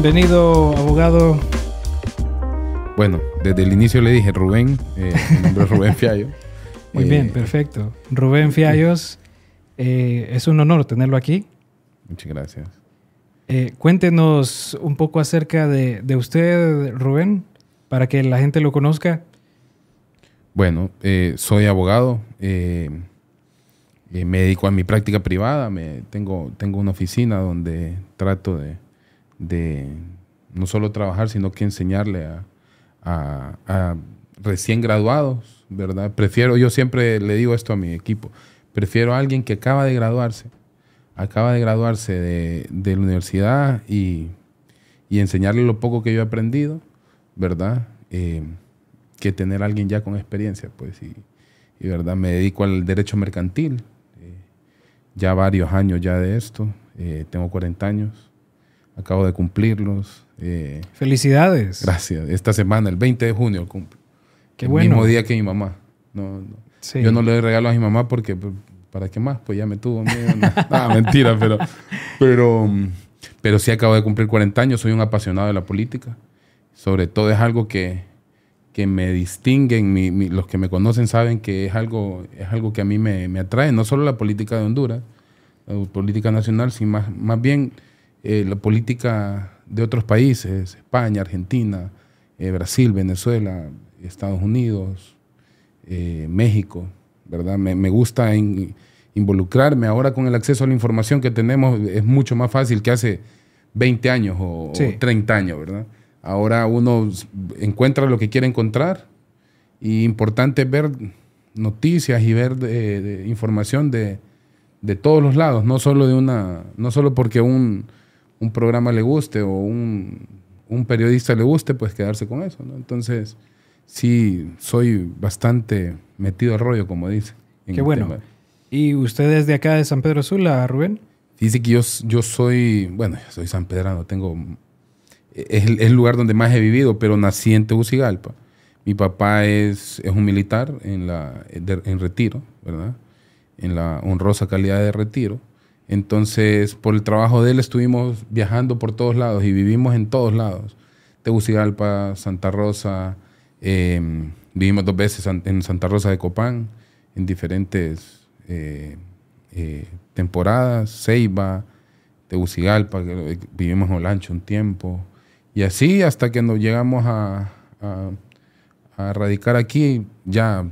Bienvenido, abogado. Bueno, desde el inicio le dije Rubén, eh, mi nombre es Rubén Fiallo. Muy Eh, bien, perfecto. Rubén Fiallos, eh, es un honor tenerlo aquí. Muchas gracias. Eh, cuéntenos un poco acerca de, de usted, Rubén, para que la gente lo conozca. Bueno, eh, soy abogado, eh, eh, me dedico a mi práctica privada, me, tengo, tengo una oficina donde trato de, de no solo trabajar, sino que enseñarle a, recién graduados, ¿verdad? Prefiero, yo siempre le digo esto a mi equipo, prefiero a alguien que acaba de graduarse, acaba de graduarse de, la universidad y, y enseñarle lo poco que yo he aprendido, ¿verdad? Eh, que tener a alguien ya con experiencia, pues, y, y, verdad, me dedico al derecho mercantil, eh, ya varios años ya de esto, eh, tengo 40 años, acabo de cumplirlos, eh, Felicidades. gracias, esta semana, el 20 de junio cumplo, Qué el bueno. mismo día que mi mamá, no, no. Sí. Yo no le doy regalo a mi mamá porque, pues, ¿para qué más? Pues ya me tuvo. miedo. Nada, mentira, pero, pero, mm, pero sí acabo de cumplir 40 años, soy un apasionado de la política. Sobre todo es algo que, que me distingue, mi- mi- los que me conocen saben que es algo, es algo que a mí me, me atrae, no solo la política de Honduras, la política nacional, sino más, más bien eh, la política de otros países, España, Argentina, eh, Brasil, Venezuela, Estados Unidos, eh, México, ¿verdad? Me, me gusta in- involucrarme. Ahora con el acceso a la información que tenemos es mucho más fácil que hace 20 años o, o Sí. 30 años, ¿verdad? Ahora uno encuentra lo que quiere encontrar y importante es ver noticias y ver de- de información de, de todos los lados, no solo de una, no solo porque un, un programa le guste o un, un periodista le guste, pues quedarse con eso, ¿no? Entonces, sí, soy bastante metido al rollo, como dice. Qué bueno. tema. ¿Y usted es de acá de San Pedro Sula, Rubén? Dice que yo, yo soy, bueno, soy sanpedrano, tengo, es el, es el lugar donde más he vivido, pero nací en Tegucigalpa. Mi papá es, es un militar en, la, en retiro, ¿verdad? En la honrosa calidad de retiro. Entonces, por el trabajo de él estuvimos viajando por todos lados y vivimos en todos lados. Tegucigalpa, Santa Rosa, eh, vivimos dos veces en Santa Rosa de Copán, en diferentes eh, eh, temporadas, Ceiba, Tegucigalpa, vivimos en Olancho un tiempo, y así hasta que nos llegamos a, radicar aquí, ya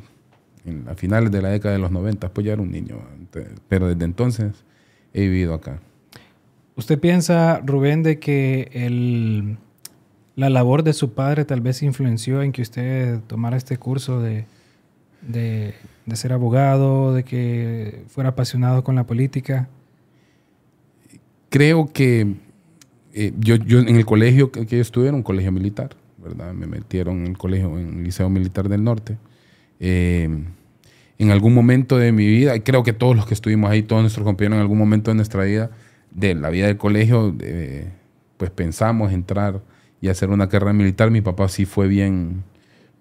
en, a finales de la década de los 90, pues ya era un niño, pero desde entonces he vivido acá. ¿Usted piensa, Rubén, de que el, la labor de su padre tal vez influenció en que usted tomara este curso de, de, de ser abogado, de que fuera apasionado con la política? creo que eh, yo, yo en el colegio que, que yo estuve era un colegio militar, ¿verdad? Me metieron en el colegio, en el Liceo Militar del Norte. Eh, en algún momento de mi vida, y creo que todos los que estuvimos ahí, todos nuestros compañeros en algún momento de nuestra vida, de la vida del colegio, eh, pues pensamos entrar y hacer una carrera militar. Mi papá sí fue bien,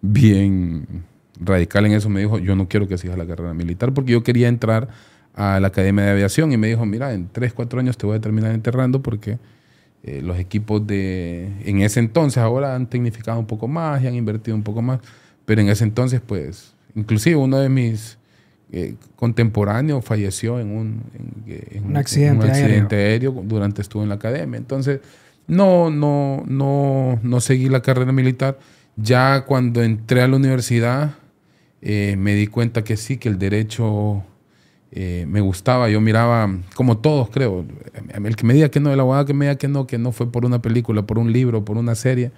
bien radical en eso. Me dijo, yo no quiero que sigas la carrera militar porque yo quería entrar a la Academia de Aviación y me dijo, mira, en 3, 4 años te voy a terminar enterrando porque eh, los equipos de, en ese entonces, ahora han tecnificado un poco más y han invertido un poco más, pero en ese entonces, pues, inclusive uno de mis eh, contemporáneos falleció en un, en, en Un accidente accidente aéreo. durante estuvo en la academia. Entonces, no, no, no, no seguí la carrera militar. Ya cuando entré a la universidad, eh, me di cuenta que sí, que el derecho eh, me gustaba. Yo miraba, como todos creo, el que me diga que no, el abogado que me diga que no, que no fue por una película, por un libro, por una serie,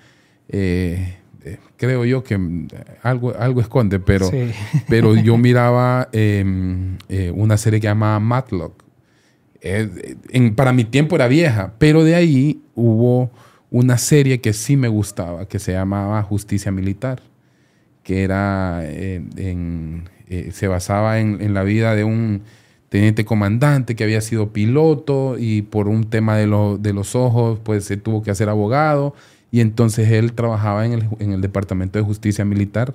eh, creo yo que mm, algo, algo esconde, pero, Sí. pero yo miraba eh, eh, una serie que llamaba Matlock. Eh, en- para mi tiempo era vieja, pero de ahí hubo una serie que sí me gustaba, que se llamaba Justicia Militar, que era eh, en- eh, se basaba en, en la vida de un teniente comandante que había sido piloto y por un tema de, lo- de los ojos, pues se tuvo que hacer abogado y entonces él trabajaba en el, en el Departamento de Justicia Militar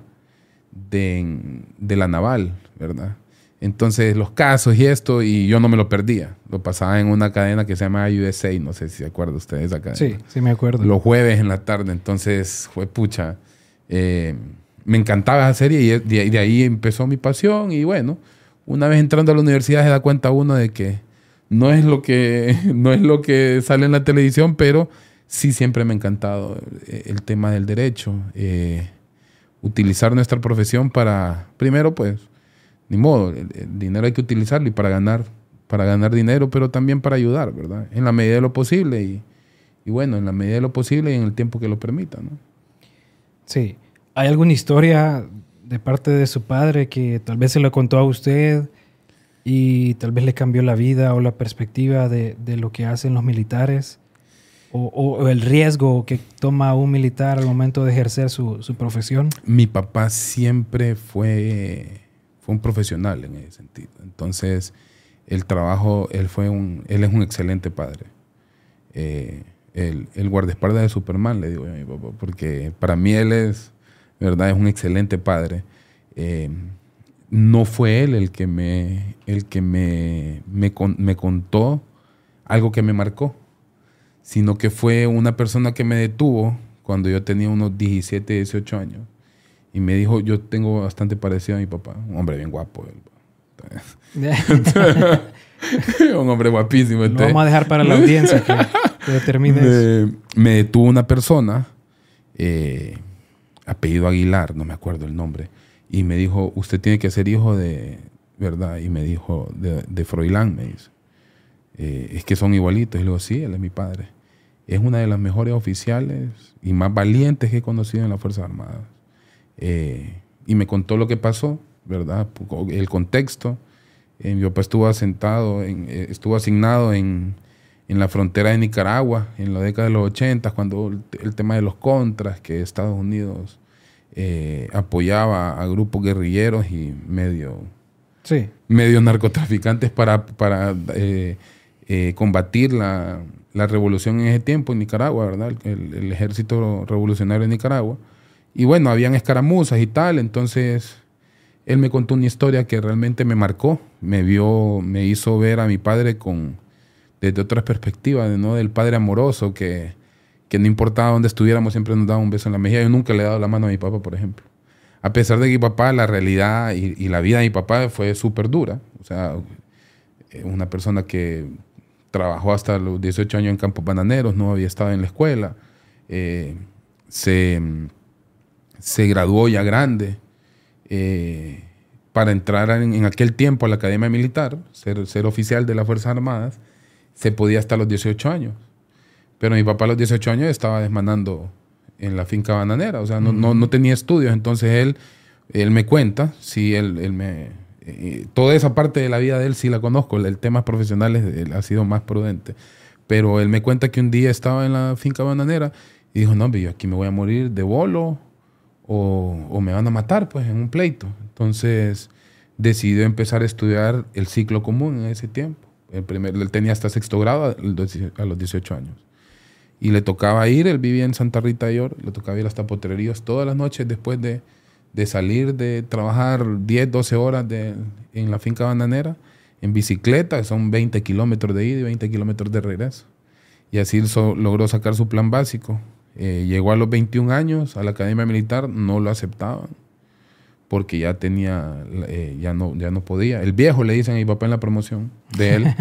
de, de la Naval, ¿verdad? Entonces, los casos y esto, y yo no me lo perdía. Lo pasaba en una cadena que se llama USA, no sé si se acuerdan ustedes de esa cadena. Sí, sí me acuerdo. Los jueves en la tarde, entonces fue pucha. Eh, me encantaba esa serie y de, ahí empezó mi pasión. Y bueno, una vez entrando a la universidad se da cuenta uno de que no es lo que, no es lo que sale en la televisión, pero sí siempre me ha encantado el tema del derecho. Eh, utilizar nuestra profesión para, primero pues, ni modo, el, dinero hay que utilizarlo y para ganar, para ganar dinero, pero también para ayudar, ¿verdad? En la medida de lo posible y, y bueno, en la medida de lo posible y en el tiempo que lo permita, ¿no? Sí. ¿Hay alguna historia de parte de su padre que tal vez se lo contó a usted y tal vez le cambió la vida o la perspectiva de, de lo que hacen los militares? O, el riesgo que toma un militar al momento de ejercer su, su profesión? Mi papá siempre fue fue un profesional en ese sentido. Entonces, el trabajo, él fue un, él es un excelente padre. Eh, el, el, guardaespaldas de Superman, le digo a mi papá, porque para mí él es, verdad, es un excelente padre. Eh, no fue él el que me, el que me, me, me contó algo que me marcó, sino que fue una persona que me detuvo cuando yo tenía unos 17, 18 años y me dijo, yo tengo bastante parecido a mi papá. Un hombre bien guapo. un hombre guapísimo. Lo vamos a dejar para la audiencia que, determine me, me, detuvo una persona, eh, apellido Aguilar, no me acuerdo el nombre, y me dijo, usted tiene que ser hijo de, ¿verdad? Y me dijo, de, de Froilán, me dice. Eh, es que son igualitos. Y le digo, sí, él es mi padre. Es una de las mejores oficiales y más valientes que he conocido en las Fuerzas Armadas. Eh, y me contó lo que pasó, ¿verdad? El contexto. Eh, mi papá estuvo asentado, en, eh, estuvo asignado en, en, la frontera de Nicaragua en la década de los 80, cuando el, tema de los contras, que Estados Unidos apoyaba a grupos guerrilleros y medio, sí. medio narcotraficantes para, para combatir la, la, revolución en ese tiempo en Nicaragua, ¿verdad? El, el ejército revolucionario de Nicaragua. Y bueno, habían escaramuzas y tal, entonces él me contó una historia que realmente me marcó, me vio, me hizo ver a mi padre con desde otras perspectivas, ¿no? Del padre amoroso que, que no importaba dónde estuviéramos, siempre nos daba un beso en la mejilla. Yo nunca le he dado la mano a mi papá, por ejemplo. A pesar de que mi papá, la realidad y, y la vida de mi papá fue súper dura. O sea, eh, una persona que trabajó hasta los 18 años en campos bananeros, no había estado en la escuela. Eh, se se graduó ya grande eh, para entrar en, aquel tiempo a la Academia Militar, ser, ser oficial de las Fuerzas Armadas, se podía hasta los 18 años. Pero mi papá a los 18 años estaba desmanando en la finca bananera, o sea, no, no, no tenía estudios, entonces él, él me cuenta, sí, él, él me... Toda esa parte de la vida de él sí la conozco, el, tema profesional él ha sido más prudente, pero él me cuenta que un día estaba en la finca bananera y dijo, no, yo aquí me voy a morir de bolo o, me van a matar pues en un pleito. Entonces decidió empezar a estudiar el ciclo común en ese tiempo. El primer, él tenía hasta sexto grado a los 18 años. Y le tocaba ir, él vivía en Santa Rita de York, le tocaba ir hasta Potrerías todas las noches después de, de salir de trabajar 10, 12 horas de, en la finca bananera, en bicicleta, son 20 kilómetros de ida y 20 kilómetros de regreso. Y así logró sacar su plan básico. Eh, llegó a los 21 años a la academia militar, no lo aceptaban porque ya tenía, eh, ya, no, ya no podía. El viejo le dicen a mi papá en la promoción de él.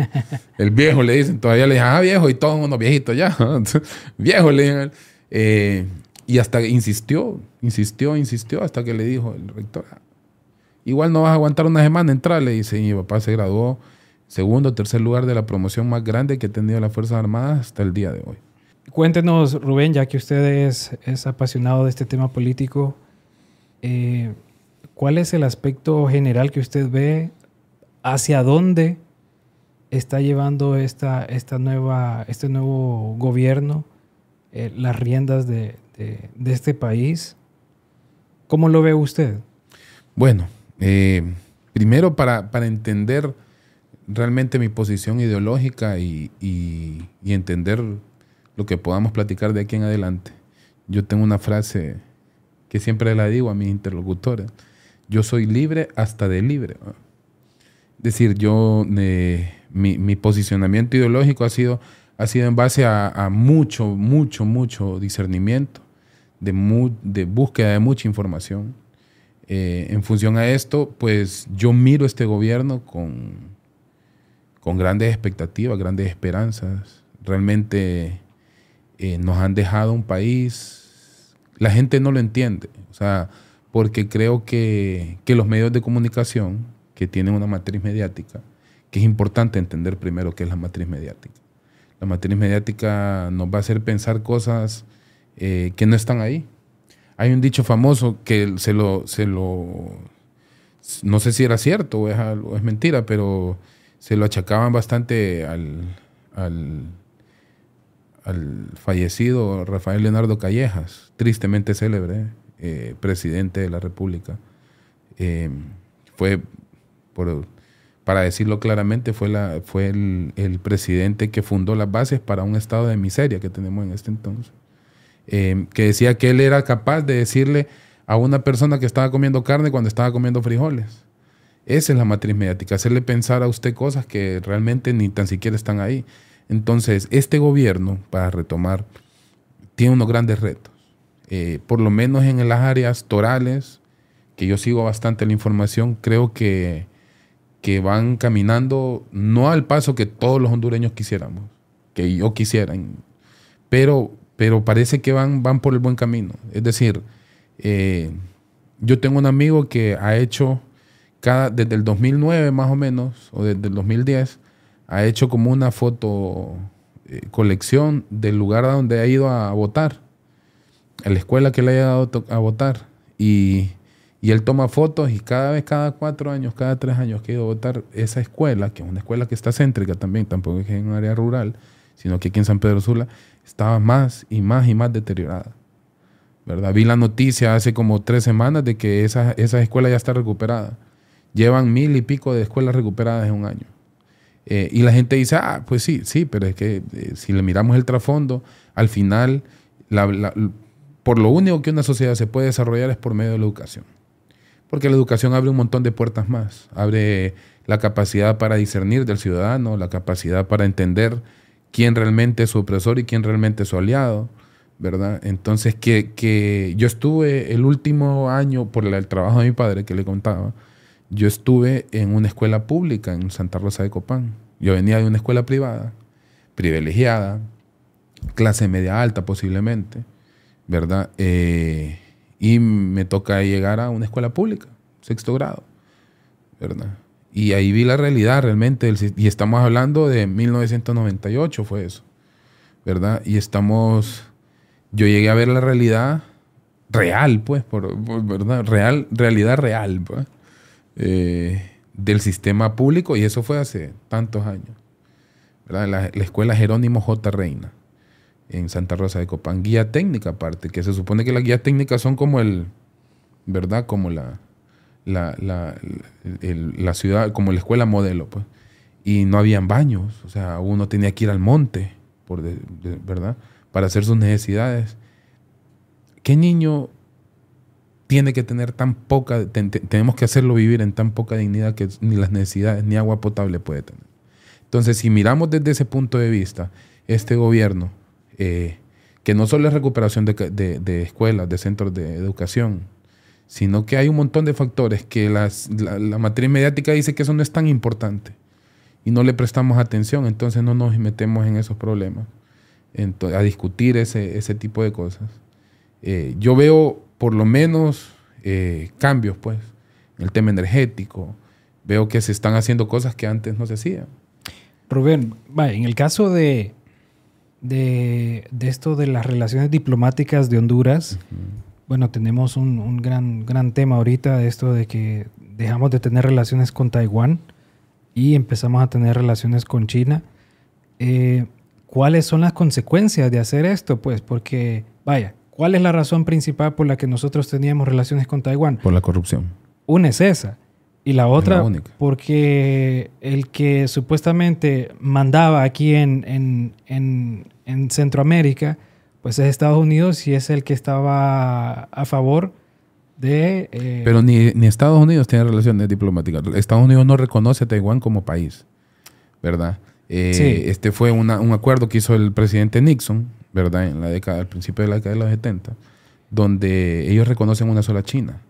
el viejo le dicen, todavía le dicen, ah, viejo, y todo el mundo viejito ya. viejo le dicen. Eh, y hasta insistió, insistió, insistió, hasta que le dijo el rector, ah, igual no vas a aguantar una semana, entrar, le dice. Mi papá se graduó segundo tercer lugar de la promoción más grande que ha tenido las Fuerzas Armadas hasta el día de hoy. Cuéntenos, Rubén, ya que usted es, apasionado de este tema político, eh, ¿cuál es el aspecto general que usted ve? ¿Hacia dónde está llevando esta, esta nueva, este nuevo gobierno eh, las riendas de, este país? ¿Cómo lo ve usted? Bueno, eh, primero para, entender realmente mi posición ideológica y, y entender lo que podamos platicar de aquí en adelante. Yo tengo una frase que siempre la digo a mis interlocutores. Yo soy libre hasta de libre. decir, yo, mi, mi, posicionamiento ideológico ha sido, ha sido en base a, mucho, mucho, mucho discernimiento, de, búsqueda de mucha información. Eh, en función a esto, pues yo miro este gobierno con, con grandes expectativas, grandes esperanzas. Realmente eh, nos han dejado un país, la gente no lo entiende, o sea, porque creo que, que los medios de comunicación, que tienen una matriz mediática, que es importante entender primero qué es la matriz mediática. La matriz mediática nos va a hacer pensar cosas eh, que no están ahí. Hay un dicho famoso que se lo, se lo, no sé si era cierto o es, es mentira, pero se lo achacaban bastante al, al, fallecido Rafael Leonardo Callejas, tristemente célebre, eh, presidente de la República. Eh, fue por, para decirlo claramente, fue, la, fue el, presidente que fundó las bases para un estado de miseria que tenemos en este entonces. Eh, que decía que él era capaz de decirle a una persona que estaba comiendo carne cuando estaba comiendo frijoles. Esa es la matriz mediática, hacerle pensar a usted cosas que realmente ni tan siquiera están ahí. Entonces, este gobierno, para retomar, tiene unos grandes retos. Eh, por lo menos en las áreas torales, que yo sigo bastante la información, creo que que van caminando no al paso que todos los hondureños quisiéramos, que yo quisiera, pero, pero parece que van, van por el buen camino. Es decir, eh, yo tengo un amigo que ha hecho, cada, desde el 2009 más o menos, o desde el 2010, ha hecho como una foto eh, colección del lugar a donde ha ido a votar, a la escuela que le haya dado a votar. Y y él toma fotos y cada vez, cada cuatro años, cada tres años que ha ido a votar esa escuela, que es una escuela que está céntrica también, tampoco es en un área rural, sino que aquí en San Pedro Sula estaba más y más y más deteriorada. ¿verdad? Vi la noticia hace como tres semanas de que esa, esa escuela ya está recuperada. Llevan mil y pico de escuelas recuperadas en un año. Eh, y la gente dice, ah, pues sí, sí, pero es que eh, si le miramos el trasfondo, al final, por lo único que una sociedad se puede desarrollar es por medio de la educación. Porque la educación abre un montón de puertas más. Abre la capacidad para discernir del ciudadano, la capacidad para entender quién realmente es su opresor y quién realmente es su aliado, ¿verdad? Entonces, que, yo estuve el último año, por el, trabajo de mi padre que le contaba, yo estuve en una escuela pública en Santa Rosa de Copán. Yo venía de una escuela privada, privilegiada, clase media alta posiblemente, ¿verdad? Eh, y me toca llegar a una escuela pública, sexto grado, ¿verdad? Y ahí vi la realidad realmente, y estamos hablando de 1998 fue eso, ¿verdad? Y estamos, yo llegué a ver la realidad real, pues, por, ¿verdad? Real, realidad real, pues, eh, del sistema público, y eso fue hace tantos años, ¿verdad? La, la escuela Jerónimo J. Reina en Santa Rosa de Copán. Guía técnica aparte, que se supone que las guías técnicas son como el, ¿verdad? Como la, la, la, la ciudad, como la escuela modelo, pues. Y no habían baños, o sea, uno tenía que ir al monte, por ¿verdad? Para hacer sus necesidades. ¿Qué niño tiene que tener tan poca, tenemos que hacerlo vivir en tan poca dignidad que ni las necesidades ni agua potable puede tener? Entonces, si miramos desde ese punto de vista, este gobierno eh, que no solo es recuperación de, escuelas, de centros de educación, sino que hay un montón de factores que la, matriz mediática dice que eso no es tan importante y no le prestamos atención, entonces no nos metemos en esos problemas, a discutir ese, ese tipo de cosas. Eh, yo veo por lo menos eh, cambios, pues, en el tema energético, veo que se están haciendo cosas que antes no se hacían. Rubén, en el caso de, de, esto de las relaciones diplomáticas de Honduras, bueno, tenemos un, gran, gran tema ahorita de esto de que dejamos de tener relaciones con Taiwán y empezamos a tener relaciones con China. Eh, ¿Cuáles son las consecuencias de hacer esto? Pues porque, vaya, ¿cuál es la razón principal por la que nosotros teníamos relaciones con Taiwán? Por la corrupción. Una es esa. Y la otra, porque el que supuestamente mandaba aquí en, en, Centroamérica, pues es Estados Unidos y es el que estaba a favor de... eh, Pero ni, ni Estados Unidos tiene relaciones diplomáticas. Estados Unidos no reconoce a Taiwán como país, ¿verdad? Eh, Sí. Este fue una- un acuerdo que hizo el presidente Nixon, ¿verdad? En la década, al principio de la década de los 70, donde ellos reconocen una sola China.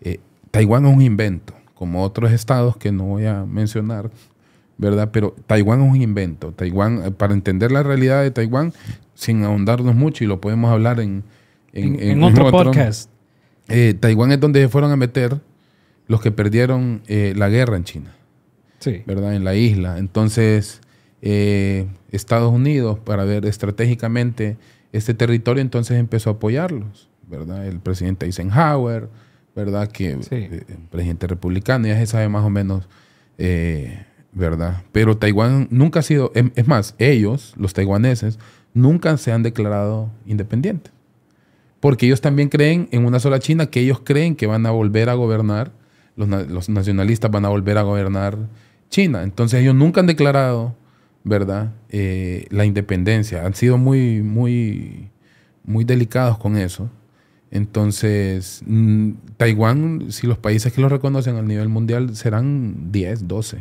Eh, Taiwán es un invento, como otros estados que no voy a mencionar, ¿verdad? Pero Taiwán es un invento. Taiwán, eh, para entender la realidad de Taiwán, sin ahondarnos mucho, y lo podemos hablar en, en, en otro podcast. eh, Taiwán es donde se fueron a meter los que perdieron eh, la guerra en China, Sí. ¿verdad? En la isla. Entonces, eh, Estados Unidos, para ver estratégicamente este territorio, entonces empezó a apoyarlos, ¿verdad? El presidente Eisenhower, ¿verdad? Que Sí. eh, presidente republicano, ya se sabe más o menos, eh, ¿verdad? Pero Taiwán nunca ha sido, em- es más, ellos, los taiwaneses, nunca se han declarado independientes porque ellos también creen en una sola China, que ellos creen que van a volver a gobernar, los, los nacionalistas van a volver a gobernar China. Entonces ellos nunca han declarado, ¿verdad?, Eh, la independencia. Han sido muy, muy, muy delicados con eso. Entonces, mm, Taiwán, si los países que lo reconocen a nivel mundial serán 10, 12.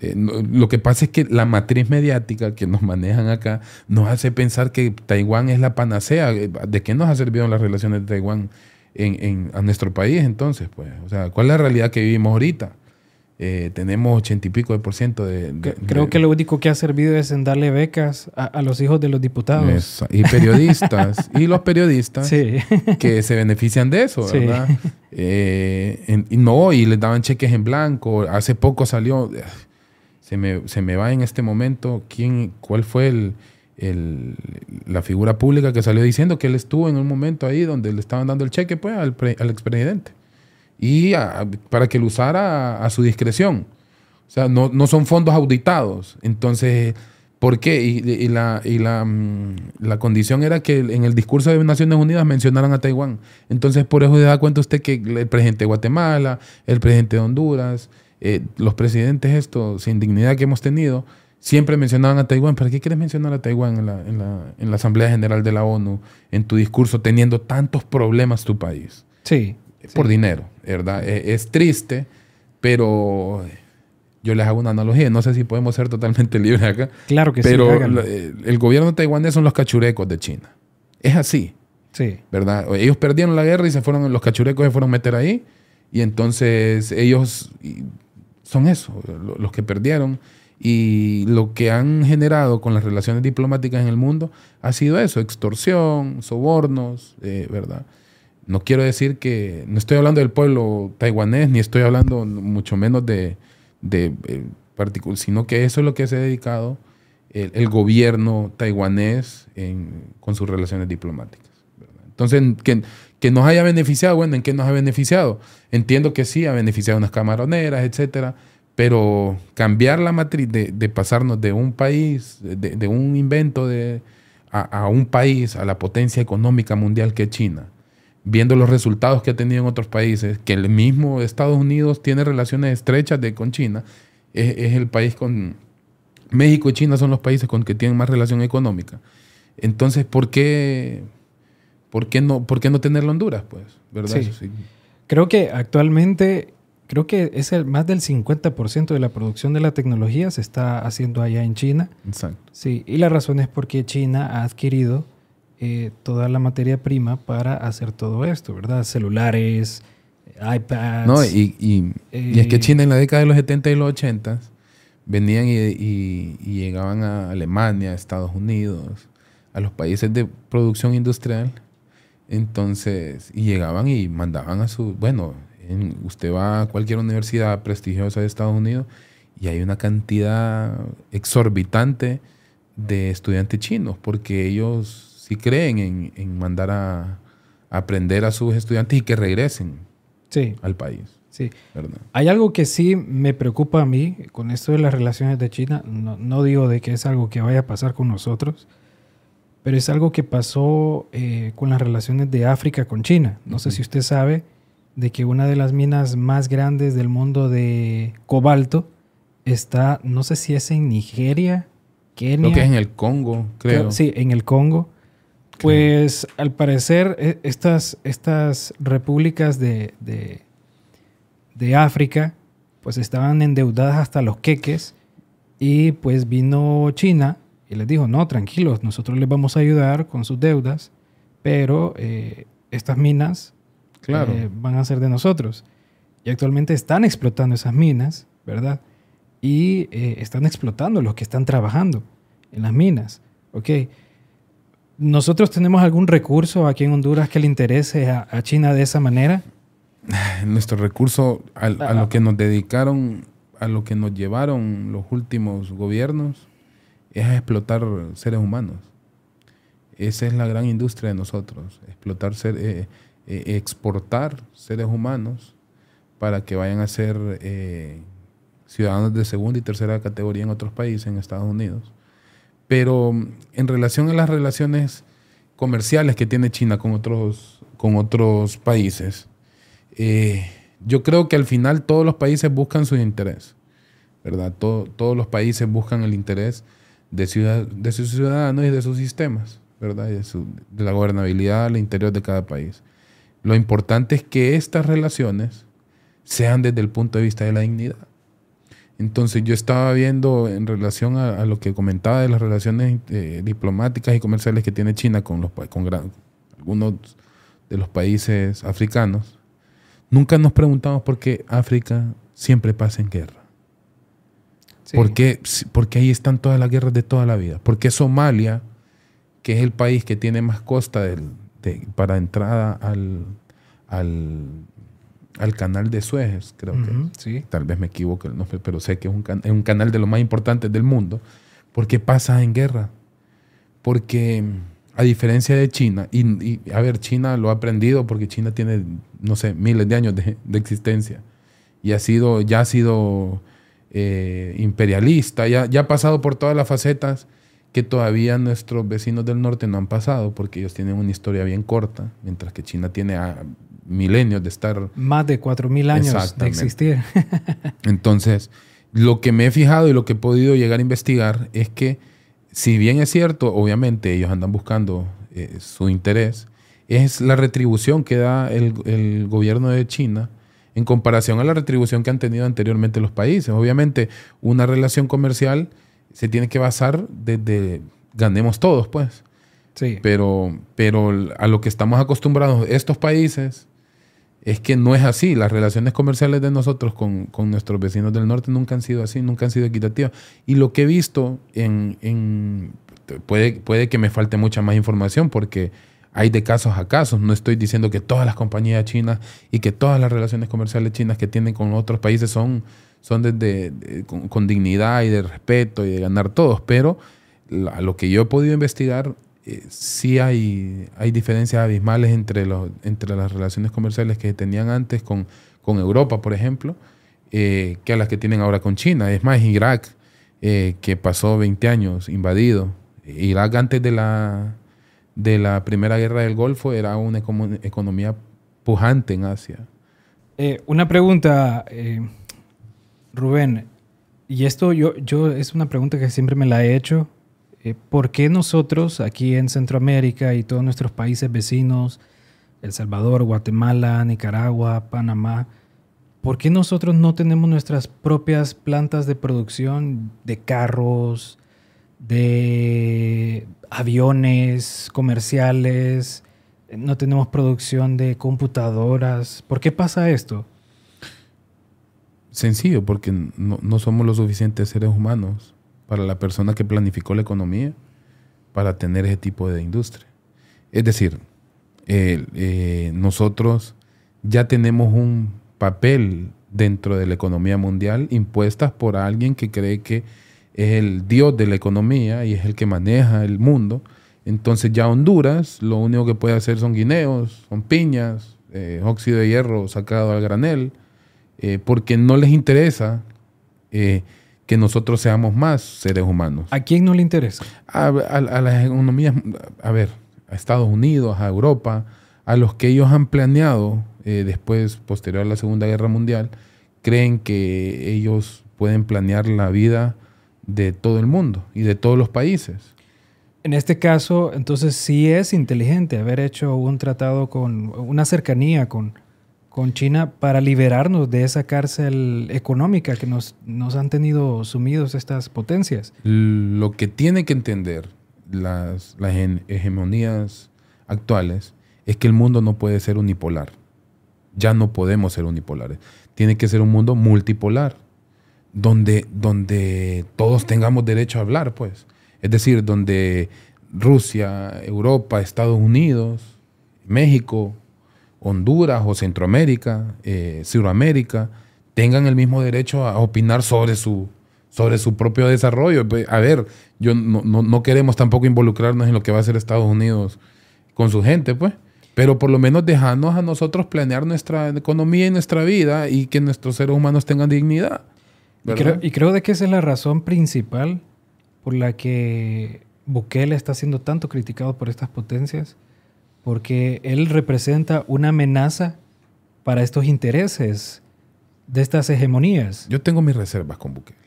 Eh, no- lo que pasa es que la matriz mediática que nos manejan acá nos hace pensar que Taiwán es la panacea. Eh, ¿De qué nos ha servido las relaciones de Taiwán en, en- a nuestro país entonces? Pues? O sea, ¿cuál es la realidad que vivimos ahorita? Eh, tenemos ochenta y pico de por ciento de... de- Creo de- que lo único que ha servido es en darle becas a, a los hijos de los diputados. Y periodistas. y los periodistas Sí. que se benefician de eso, Sí. ¿verdad? Eh, en- y no, y les daban cheques en blanco. Hace poco salió, se me, se me va en este momento, ¿quién, ¿cuál fue el, el- la figura pública que salió diciendo que él estuvo en un momento ahí donde le estaban dando el cheque pues, al, pre- al expresidente? Y para que lo usara a, a su discreción. O sea, no, no son fondos auditados. Entonces, ¿por qué? Y, y la, y la, mm, la condición era que en el discurso de Naciones Unidas mencionaran a Taiwán. Entonces, por eso se da cuenta usted que el presidente de Guatemala, el presidente de Honduras, eh, los presidentes estos, sin dignidad que hemos tenido, siempre mencionaban a Taiwán. ¿Para qué quieres mencionar a Taiwán en la, en la, en la Asamblea General de la ONU, en tu discurso, teniendo tantos problemas tu país? Sí. por dinero, ¿verdad? Eh, Es, triste, pero yo les hago una analogía. No sé si podemos ser totalmente libres acá, Claro que pero sí. eh, el gobierno taiwanés son los cachurecos de China. Es así, Sí. ¿verdad? Ellos perdieron la guerra y se fueron, los cachurecos se fueron a meter ahí, y entonces ellos son eso, lo- los que perdieron. Y lo que han generado con las relaciones diplomáticas en el mundo ha sido eso, extorsión, sobornos, eh, ¿verdad? No quiero decir que, no estoy hablando del pueblo taiwanés, ni estoy hablando mucho menos de, de eh, particu- sino que eso es lo que se ha dedicado el, gobierno taiwanés en- con sus relaciones diplomáticas. Entonces, que, que nos haya beneficiado, bueno, ¿en qué nos ha beneficiado? Entiendo que sí, ha beneficiado unas camaroneras, etcétera, pero cambiar la matriz de, de pasarnos de un país, de, de un invento de, a, a un país, a la potencia económica mundial que es China, viendo los resultados que ha tenido en otros países, que el mismo Estados Unidos tiene relaciones estrechas de, con China, es, es el país con... México y China son los países con que tienen más relación económica. Entonces, ¿por qué, por qué, no, por qué no tenerlo Honduras? Pues, ¿verdad? Sí. Sí. Creo que actualmente, creo que es el, más del 50% de la producción de la tecnología se está haciendo allá en China. Exacto. Sí, y la razón es porque China ha adquirido eh, toda la materia prima para hacer todo esto, ¿verdad? Celulares, iPads. No, y, y- y es que eh, China en la década de los 70 y los 80 venían y, y- y llegaban a Alemania, a Estados Unidos, a los países de producción industrial. Entonces, y llegaban y mandaban a su, bueno, en- usted va a cualquier universidad prestigiosa de Estados Unidos y hay una cantidad exorbitante de estudiantes chinos, porque ellos sí creen en, en mandar a, a aprender a sus estudiantes y que regresen Sí, al país, sí. ¿verdad? Hay algo que sí me preocupa a mí con esto de las relaciones de China. No, no digo de que es algo que vaya a pasar con nosotros, pero es algo que pasó eh, con las relaciones de África con China. No sé si usted sabe de que una de las minas más grandes del mundo de cobalto está, no sé si es en Nigeria, Kenia. Creo que es en el Congo, creo. Sí, en el Congo. Pues al parecer e, estas, estas repúblicas de, de, de África pues estaban endeudadas hasta los queques y pues vino China y les dijo, no, tranquilos, nosotros les vamos a ayudar con sus deudas, pero eh, estas minas Claro. eh, van a ser de nosotros. Y actualmente están explotando esas minas, ¿verdad? Y eh, están explotando los que están trabajando en las minas, ¿ok? ¿Nosotros tenemos algún recurso aquí en Honduras que le interese a, a China de esa manera? Nuestro recurso a, a Ah. lo que nos dedicaron, a lo que nos llevaron los últimos gobiernos, es explotar seres humanos. Esa es la gran industria de nosotros, explotar, ser, eh, eh, exportar seres humanos para que vayan a ser eh, ciudadanos de segunda y tercera categoría en otros países, en Estados Unidos. Pero mm, en relación a las relaciones comerciales que tiene China con otros, con otros países, yo creo que al final todos los países buscan su interés, ¿verdad? Todo- todos los países buscan el interés de, ciudad- de sus ciudadanos y de sus sistemas, ¿verdad? Y de, su- de la gobernabilidad al interior de cada país. Lo importante es que estas relaciones sean desde el punto de vista de la dignidad. Entonces yo estaba viendo en relación a, lo que comentaba de las relaciones eh, diplomáticas y comerciales que tiene China con, los, con gran- algunos de los países africanos. Nunca nos preguntamos por qué África siempre pasa en guerra. Sí. ¿Por qué? Porque ahí están todas las guerras de toda la vida. Porque Somalia, que es el país que tiene más costa del- de- para entrada al, al, al canal de Suez, creo que sí. tal vez me equivoque el nombre, pero sé que es un, es un canal de los más importantes del mundo. ¿Por qué pasa en guerra? Porque a diferencia de China, y, y, a ver, China lo ha aprendido porque China tiene, no sé, miles de años de, de existencia y ha sido, ya ha sido eh, imperialista, ya, ya ha pasado por todas las facetas que todavía nuestros vecinos del norte no han pasado porque ellos tienen una historia bien corta, mientras que China tiene milenios de estar Más de 4.000 años de existir. entonces, lo que me he fijado y lo que he podido llegar a investigar es que, si bien es cierto, obviamente ellos andan buscando eh, su interés, es la retribución que da el, el gobierno de China en comparación a la retribución que han tenido anteriormente los países. Obviamente, una relación comercial se tiene que basar desde ganemos todos, pues. sí. Pero, pero a lo que estamos acostumbrados estos países es que no es así. Las relaciones comerciales de nosotros con, con nuestros vecinos del norte nunca han sido así, nunca han sido equitativas. Y lo que he visto en... en- puede, puede que me falte mucha más información porque hay de casos a casos. No estoy diciendo que todas las compañías chinas y que todas las relaciones comerciales chinas que tienen con otros países son, son desde, de- con, dignidad y de respeto y de ganar todos, pero la- lo que yo he podido investigar, eh, sí hay, hay diferencias abismales entre, los, entre las relaciones comerciales que tenían antes con, con Europa, por ejemplo, eh, que a las que tienen ahora con China. Es más, Irak, eh, que pasó 20 años invadido. Irak antes de la, de la Primera Guerra del Golfo era una econo- economía pujante en Asia. Eh, una pregunta, eh, Rubén, y esto yo, yo es una pregunta que siempre me la he hecho. Eh, ¿Por qué nosotros aquí en Centroamérica y todos nuestros países vecinos, El Salvador, Guatemala, Nicaragua, Panamá, ¿por qué nosotros no tenemos nuestras propias plantas de producción de carros, de aviones comerciales? No tenemos producción de computadoras. ¿Por qué pasa esto? Sencillo, porque no, no somos los suficientes seres humanos para la persona que planificó la economía para tener ese tipo de industria. Es decir, eh, nosotros ya tenemos un papel dentro de la economía mundial impuestas por alguien que cree que es el dios de la economía y es el que maneja el mundo. Entonces ya Honduras lo único que puede hacer son guineos, son piñas, eh, óxido de hierro sacado al granel, eh, porque no les interesa eh, que nosotros seamos más seres humanos. ¿A quién no le interesa? A, a- a las economías, a ver, a Estados Unidos, a Europa, a los que ellos han planeado después, posterior a la Segunda Guerra Mundial, creen que ellos pueden planear la vida de todo el mundo y de todos los países. En este caso, entonces sí es inteligente haber hecho un tratado con una cercanía con, con China para liberarnos de esa cárcel económica que nos, nos han tenido sumidos estas potencias. Lo que tiene que entender las, las hegemonías actuales es que el mundo no puede ser unipolar. Ya no podemos ser unipolares. Tiene que ser un mundo multipolar, donde, donde todos tengamos derecho a hablar, pues. Es decir, donde Rusia, Europa, Estados Unidos, México, Honduras o Centroamérica, eh, Suramérica, tengan el mismo derecho a opinar sobre su, sobre su propio desarrollo. Pues, a ver, yo no, queremos tampoco involucrarnos en lo que va a hacer Estados Unidos con su gente, pues. Pero por lo menos dejarnos a nosotros planear nuestra economía y nuestra vida y que nuestros seres humanos tengan dignidad. Y creo, y creo de que esa es la razón principal por la que Bukele está siendo tanto criticado por estas potencias, porque él representa una amenaza para estos intereses de estas hegemonías. Yo tengo mis reservas con Bukele.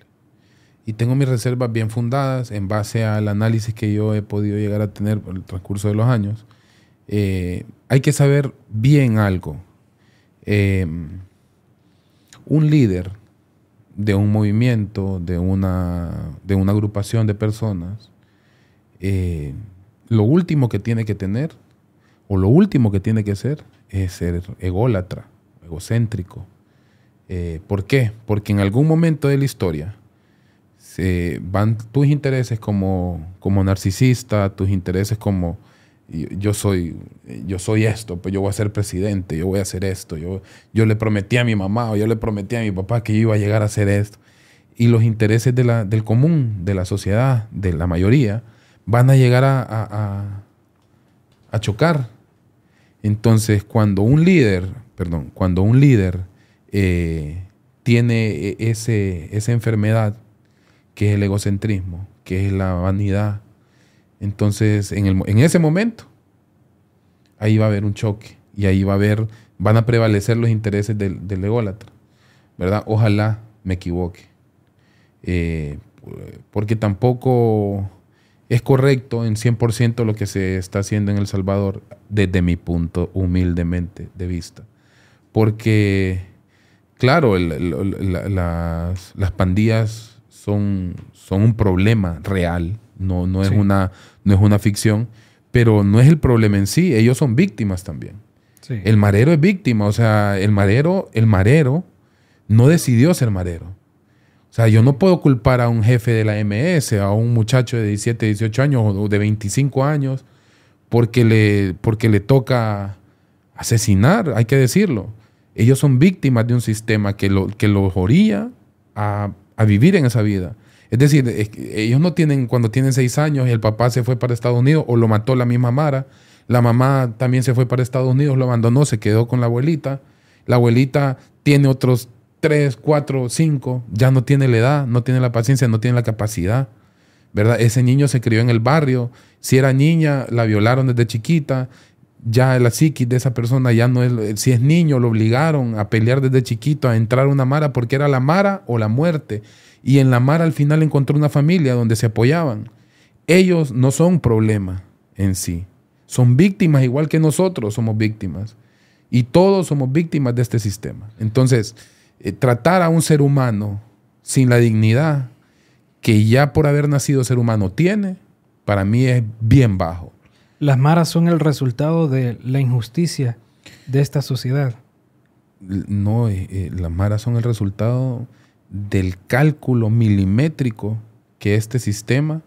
Y tengo mis reservas bien fundadas en base al análisis que yo he podido llegar a tener por el transcurso de los años. Eh, hay que saber bien algo. Eh, un líder de un movimiento, de una, de una agrupación de personas, eh, lo último que tiene que tener, o lo último que tiene que ser, es ser ególatra, egocéntrico. Eh, ¿Por qué? Porque en algún momento de la historia se van tus intereses como, como narcisista, tus intereses como yo soy, yo soy esto, pues yo voy a ser presidente, yo voy a hacer esto, yo, yo le prometí a mi mamá o yo le prometí a mi papá que yo iba a llegar a hacer esto. Y los intereses del común, de la sociedad, de la mayoría, van a llegar a, a, chocar. Entonces, cuando un líder, perdón, cuando un líder eh, tiene e, ese, esa enfermedad, que es el egocentrismo, que es la vanidad, entonces en, el, en ese momento, ahí va a haber un choque y ahí va a haber, van a prevalecer los intereses del, del ególatra, ¿verdad? Ojalá me equivoque. Eh, porque tampoco es correcto en 100% lo que se está haciendo en El Salvador desde mi punto humildemente de vista. Porque, claro, las, pandillas son, son un problema real, no, no, es una, no es una ficción, pero no es el problema en sí, ellos son víctimas también. El marero es víctima, o sea, el marero, el marero no decidió ser marero. O sea, yo no puedo culpar a un jefe de la MS, a un muchacho de 17, 18 años o de 25 años, porque le, porque le toca asesinar, hay que decirlo. Ellos son víctimas de un sistema que, lo, que los orilla a, a vivir en esa vida. Es decir, ellos no tienen, cuando tienen seis años, el papá se fue para Estados Unidos o lo mató la misma Mara, la mamá también se fue para Estados Unidos, lo abandonó, se quedó con la abuelita. La abuelita tiene otros tres, cuatro, cinco, ya no tiene la edad, no tiene la paciencia, no tiene la capacidad, ¿verdad? Ese niño se crió en el barrio, si era niña, la violaron desde chiquita, ya la psiquis de esa persona ya no es, si es niño, lo obligaron a pelear desde chiquito, a entrar una mara porque era la mara o la muerte. Y en la mara al final encontró una familia donde se apoyaban. Ellos no son problema en sí, son víctimas igual que nosotros somos víctimas. Y todos somos víctimas de este sistema. Entonces, eh, tratar a un ser humano sin la dignidad que ya por haber nacido ser humano tiene, para mí es bien bajo. Las maras son el resultado de la injusticia de esta sociedad. No, eh, eh, las maras son el resultado del cálculo milimétrico que este sistema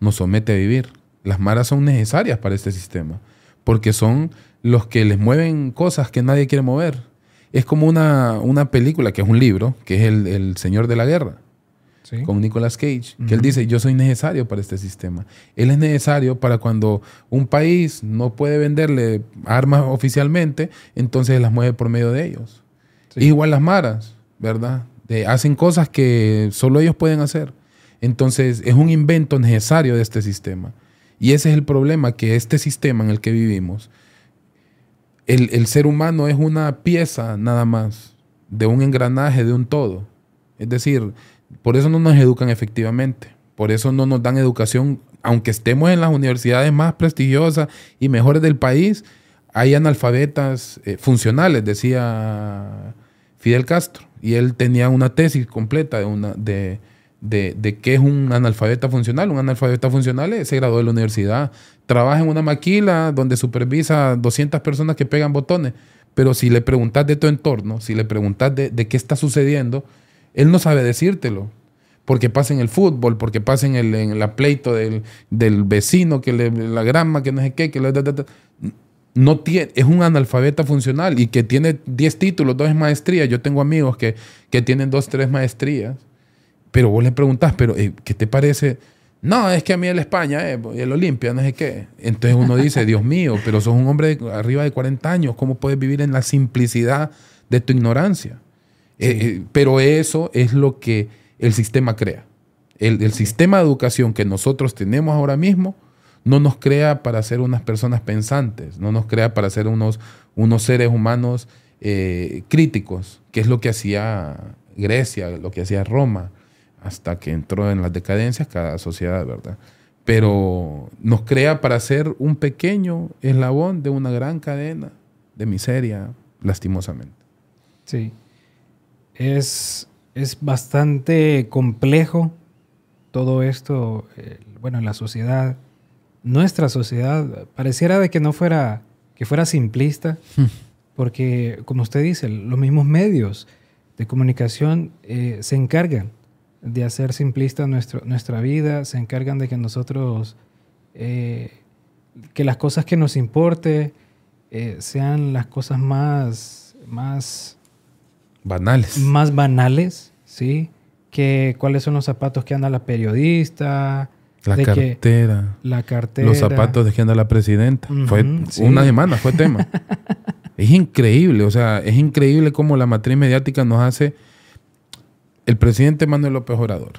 nos somete a vivir. Las maras son necesarias para este sistema, porque son los que les mueven cosas que nadie quiere mover es como una, una, película, que es un libro, que es El, Señor de la Guerra, con Nicolas Cage, que él dice, yo soy necesario para este sistema. Él es necesario para cuando un país no puede venderle armas oficialmente, entonces las mueve por medio de ellos. Igual las maras, ¿verdad? Hacen cosas que solo ellos pueden hacer. Entonces es un invento necesario de este sistema. Y ese es el problema, que este sistema en el que vivimos el, ser humano es una pieza nada más de un engranaje, de un todo. Es decir, por eso no nos educan efectivamente, por eso no nos dan educación aunque estemos en las universidades más prestigiosas y mejores del país, hay analfabetas eh, funcionales, decía Fidel Castro. Y él tenía una tesis completa de, una, de, de, qué es un analfabeta funcional. Un analfabeta funcional se graduó de la universidad, trabaja en una maquila donde supervisa 200 personas que pegan botones. Pero si le preguntas de tu entorno, si le preguntas de, qué está sucediendo, él no sabe decírtelo. Porque pasa en el fútbol, porque pasa en el en pleito del, vecino, que le, la grama, que no sé qué, que le, no tiene, es un analfabeta funcional y que tiene 10 títulos, dos maestrías. Yo tengo amigos que, que tienen dos, tres maestrías. Pero vos le preguntás, pero eh, ¿qué te parece? No, es que a mí el España, eh, el Olimpia, no sé qué. Entonces uno dice, Dios mío, pero sos un hombre de arriba de 40 años, ¿cómo puedes vivir en la simplicidad de tu ignorancia? Eh, eh, pero eso es lo que el sistema crea. El, el sistema de educación que nosotros tenemos ahora mismo no nos crea para ser unas personas pensantes, no nos crea para ser unos, unos seres humanos eh, críticos, que es lo que hacía Grecia, lo que hacía Roma, hasta que entró en las decadencias cada sociedad, ¿verdad? Pero nos crea para ser un pequeño eslabón de una gran cadena de miseria, lastimosamente. Sí. Es, es bastante complejo todo esto, bueno, en la sociedad nuestra sociedad pareciera de que no fuera, que fuera simplista, hmm. porque como usted dice, los mismos medios de comunicación eh, se encargan de hacer simplista nuestro, nuestra vida, se encargan de que nosotros, eh, que las cosas que nos importe eh, sean las cosas más, más banales. Más banales, ¿sí? Que cuáles son los zapatos que anda la periodista, la cartera. la cartera. Los zapatos de que anda la presidenta. fue una semana, fue tema. es increíble, o sea, es increíble cómo la matriz mediática nos hace. El presidente Manuel López Obrador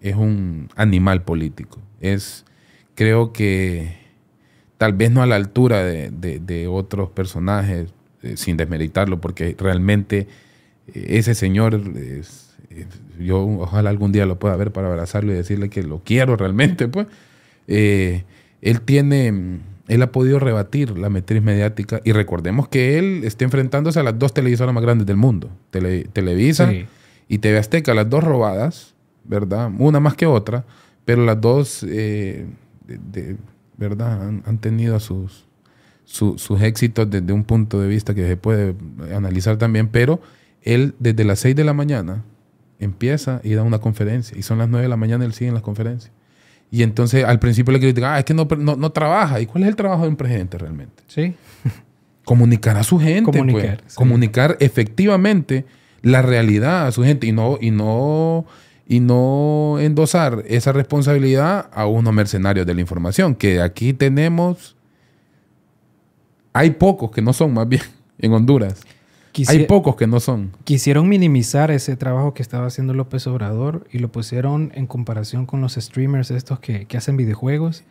es un animal político. Es, creo que, tal vez no a la altura de, otros personajes, eh, sin desmeritarlo, porque realmente eh, ese señor es yo ojalá algún día lo pueda ver para abrazarlo y decirle que lo quiero realmente, pues. Eh, él tiene, él ha podido rebatir la matriz mediática y recordemos que él está enfrentándose a las dos televisoras más grandes del mundo, Televisa y TV Azteca, las dos robadas, ¿verdad? Una más que otra, pero las dos, eh, de, ¿verdad? Han, tenido sus, sus éxitos desde un punto de vista que se puede analizar también, pero él desde las 6 de la mañana empieza y da una conferencia. Y son las 9 de la mañana y él sigue en las conferencias. Y entonces al principio le critican, ah, es que no, no, trabaja. ¿Y cuál es el trabajo de un presidente realmente? Sí. Comunicar a su gente. Pues. Comunicar. Comunicar efectivamente la realidad a su gente y no, y no, y no endosar esa responsabilidad a unos mercenarios de la información. Que aquí tenemos. Hay pocos que no son más bien en Honduras. Hay pocos que no son. Quisieron minimizar ese trabajo que estaba haciendo López Obrador y lo pusieron en comparación con los streamers estos que, hacen videojuegos.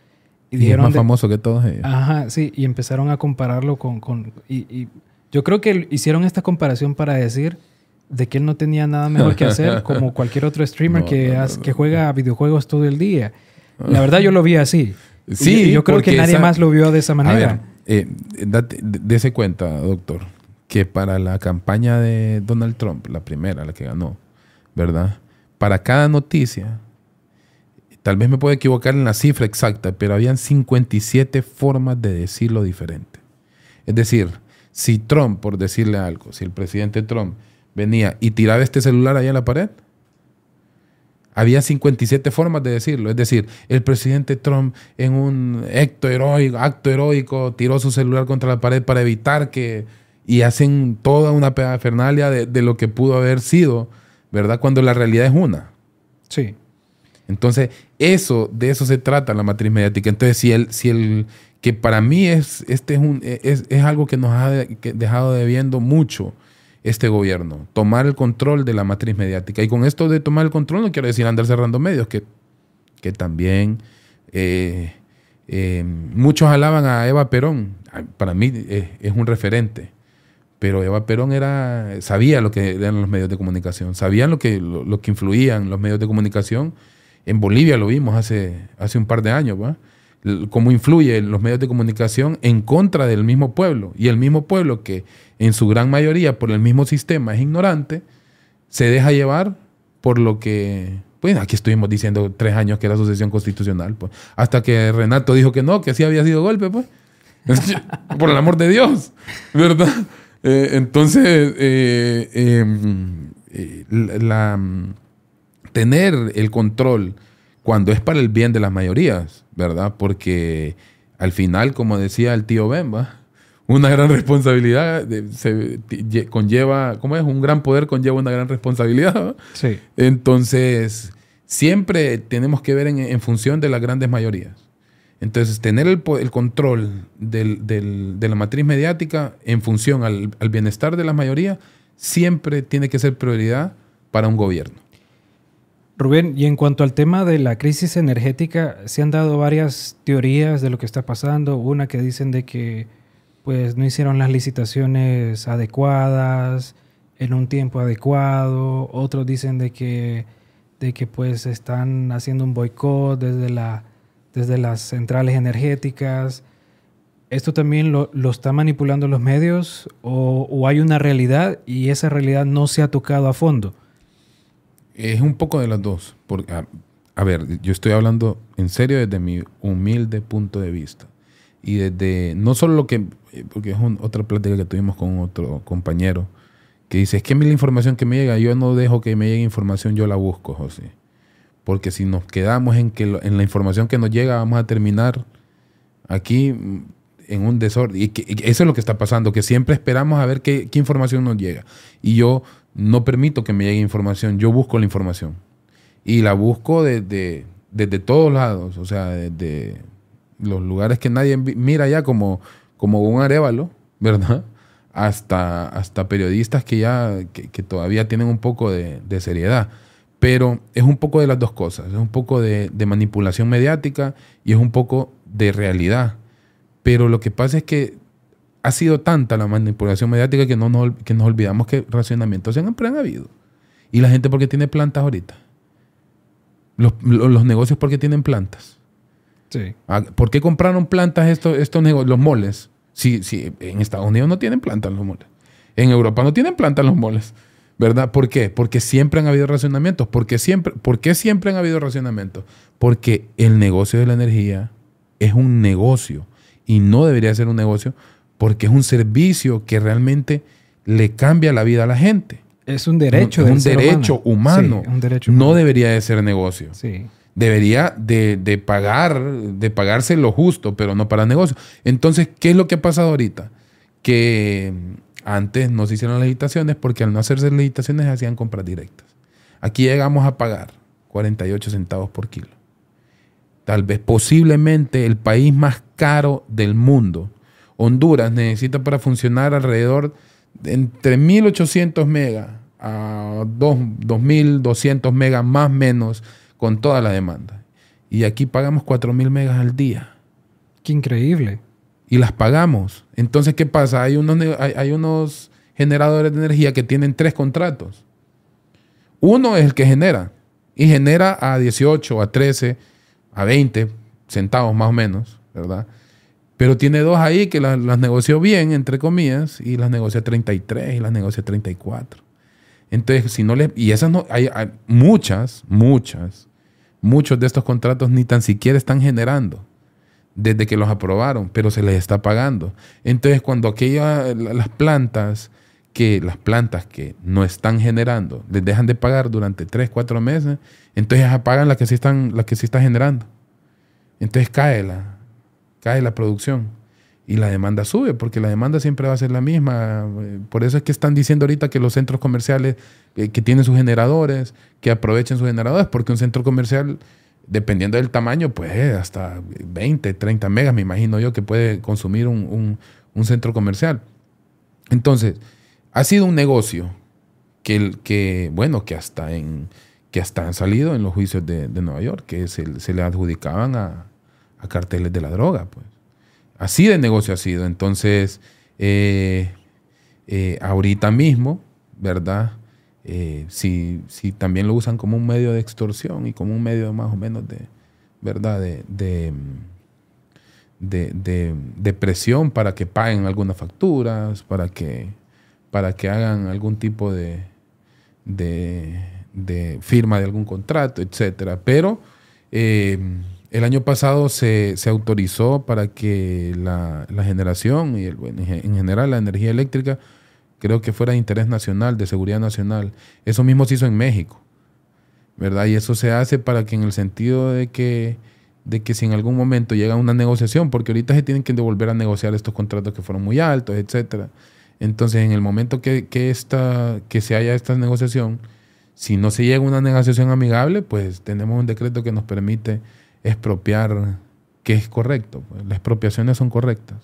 Y, es más famoso que todos ellos. Ajá, sí, y empezaron a compararlo con... con y, yo creo que hicieron esta comparación para decir de que él no tenía nada mejor que hacer como cualquier otro streamer que, que juega videojuegos todo el día. La verdad yo lo vi así. Sí, yo, creo que nadie más lo vio de esa manera. A ver, eh, cuenta, doctor que para la campaña de Donald Trump, la primera, la que ganó, ¿verdad? Para cada noticia, tal vez me puedo equivocar en la cifra exacta, pero habían 57 formas de decirlo diferente. Es decir, si Trump, por decirle algo, si el presidente Trump venía y tiraba este celular ahí en la pared, había 57 formas de decirlo. Es decir, el presidente Trump en un acto heroico, acto heroico tiró su celular contra la pared para evitar que y hacen toda una pedafernalia de, de, lo que pudo haber sido, ¿verdad? Cuando la realidad es una. Sí. Entonces, eso, de eso se trata la matriz mediática. Entonces, si el, si el que para mí es, este es, un, es, es algo que nos ha dejado debiendo mucho este gobierno, tomar el control de la matriz mediática. Y con esto de tomar el control no quiero decir andar cerrando medios, que, que también eh, eh, muchos alaban a Eva Perón. Para mí eh, es un referente pero Eva Perón era, sabía lo que eran los medios de comunicación, sabían lo que, lo, que influían los medios de comunicación En Bolivia lo vimos hace, hace un par de años, ¿va? cómo influye los medios de comunicación en contra del mismo pueblo. Y el mismo pueblo que en su gran mayoría por el mismo sistema es ignorante, se deja llevar por lo que, pues aquí estuvimos diciendo tres años que era sucesión constitucional, pues, hasta que Renato dijo que no, que sí había sido golpe, pues, por el amor de Dios, ¿verdad? Eh, entonces, eh, em, eh, la, tener el control cuando es para el bien de las mayorías, ¿verdad? Porque al final, como decía el tío Bemba, una gran responsabilidad se conlleva, ¿cómo es? Un gran poder conlleva una gran responsabilidad. Sí. Entonces, siempre tenemos que ver en, función de las grandes mayorías. Entonces, tener el, control de la matriz mediática en función al, al bienestar de la mayoría siempre tiene que ser prioridad para un gobierno. Rubén, y en cuanto al tema de la crisis energética, se han dado varias teorías de lo que está pasando. Una que dicen de que pues no hicieron las licitaciones adecuadas en un tiempo adecuado. Otros dicen de que, de que pues están haciendo un boicot desde, la, desde las centrales energéticas. ¿Esto también lo, lo están manipulando los medios o, o hay una realidad y esa realidad no se ha tocado a fondo? Es un poco de las dos. Porque, a, ver, yo estoy hablando en serio desde mi humilde punto de vista. Y desde, no solo lo que, porque es otra plática que tuvimos con otro compañero, que dice, es que la información que me llega, yo no dejo que me llegue información, yo la busco, José. Porque si nos quedamos en, que en la información que nos llega, vamos a terminar aquí mm, en un desorden. Y, que, eso es lo que está pasando, que siempre esperamos a ver qué, qué información nos llega. Y yo no permito que me llegue información, yo busco la información. Y la busco desde, desde todos lados, o sea, desde los lugares que nadie mira ya como, como un arévalo, ¿verdad? Hasta, hasta periodistas que ya, que, todavía tienen un poco de, seriedad. Pero es un poco de las dos cosas, es un poco de, de manipulación mediática y es un poco de realidad. Pero lo que pasa es que ha sido tanta la manipulación mediática que, no nos, que nos olvidamos que racionamientos siempre han habido. Y la gente porque tiene plantas ahorita. Los, los, negocios porque tienen plantas. Sí. Ah, ¿Por qué compraron plantas estos, estos negocios, los moles? Si, si en Estados Unidos no tienen plantas los moles. En Europa no tienen plantas los moles. ¿Verdad? ¿Por qué? Porque siempre han habido racionamientos. Porque siempre, ¿Por qué siempre han habido racionamientos? Porque el negocio de la energía es un negocio y no debería ser un negocio porque es un servicio que realmente le cambia la vida a la gente. Es un derecho. un, un derecho humano. un derecho No debería de ser negocio. Sí. Debería de, pagar, de pagarse lo justo, pero no para negocio. Entonces, ¿qué es lo que ha pasado ahorita? Que antes no se hicieron las licitaciones porque al no hacerse licitaciones hacían compras directas. Aquí llegamos a pagar 48 centavos por kilo. Tal vez posiblemente el país más caro del mundo Honduras necesita para funcionar alrededor de entre 1800 megas a 2200 megas más menos con toda la demanda. Y aquí pagamos 4000 megas al día. Qué increíble. Y las pagamos. Entonces, ¿qué pasa? Hay unos, hay, unos generadores de energía que tienen tres contratos. Uno es el que genera. Y genera a 18, a 13, a 20 centavos más o menos, ¿verdad? Pero tiene dos ahí que las, negoció bien, entre comillas, y las negocia 33 y las negocia 34. Entonces, si no le. Y esas no. Hay, muchas, muchas, muchos de estos contratos ni tan siquiera están generando desde que los aprobaron, pero se les está pagando. Entonces, cuando aquellas, las plantas que las plantas que no están generando les dejan de pagar durante 3, 4 meses, entonces apagan las que sí están, las que sí están generando. Entonces cae la, cae la producción y la demanda sube, porque la demanda siempre va a ser la misma. Por eso es que están diciendo ahorita que los centros comerciales eh, que tienen sus generadores, que aprovechen sus generadores, porque un centro comercial, dependiendo del tamaño, pues hasta 20, 30 megas, me imagino yo, que puede consumir un, centro comercial. Entonces, ha sido un negocio que, que bueno, que hasta, en, que hasta han salido en los juicios de, Nueva York, que se, se le adjudicaban a, a carteles de la droga. Pues. Así de negocio ha sido. Entonces, eh, eh, ahorita mismo, ¿verdad? Eh, si, si, también lo usan como un medio de extorsión y como un medio más o menos de, ¿verdad? De, de, de, presión para que paguen algunas facturas, para que, para que hagan algún tipo de, de, firma de algún contrato, etcétera. Pero eh, el año pasado se, se autorizó para que la, la generación y el, en general la energía eléctrica creo que fuera de interés nacional, de seguridad nacional. Eso mismo se hizo en México, ¿verdad? Y eso se hace para que en el sentido de que, de que si en algún momento llega una negociación, porque ahorita se tienen que devolver a negociar estos contratos que fueron muy altos, etcétera. Entonces, en el momento que, que, esta, que se haya esta negociación, si no se llega a una negociación amigable, pues tenemos un decreto que nos permite expropiar, que es correcto. Pues. Las expropiaciones son correctas.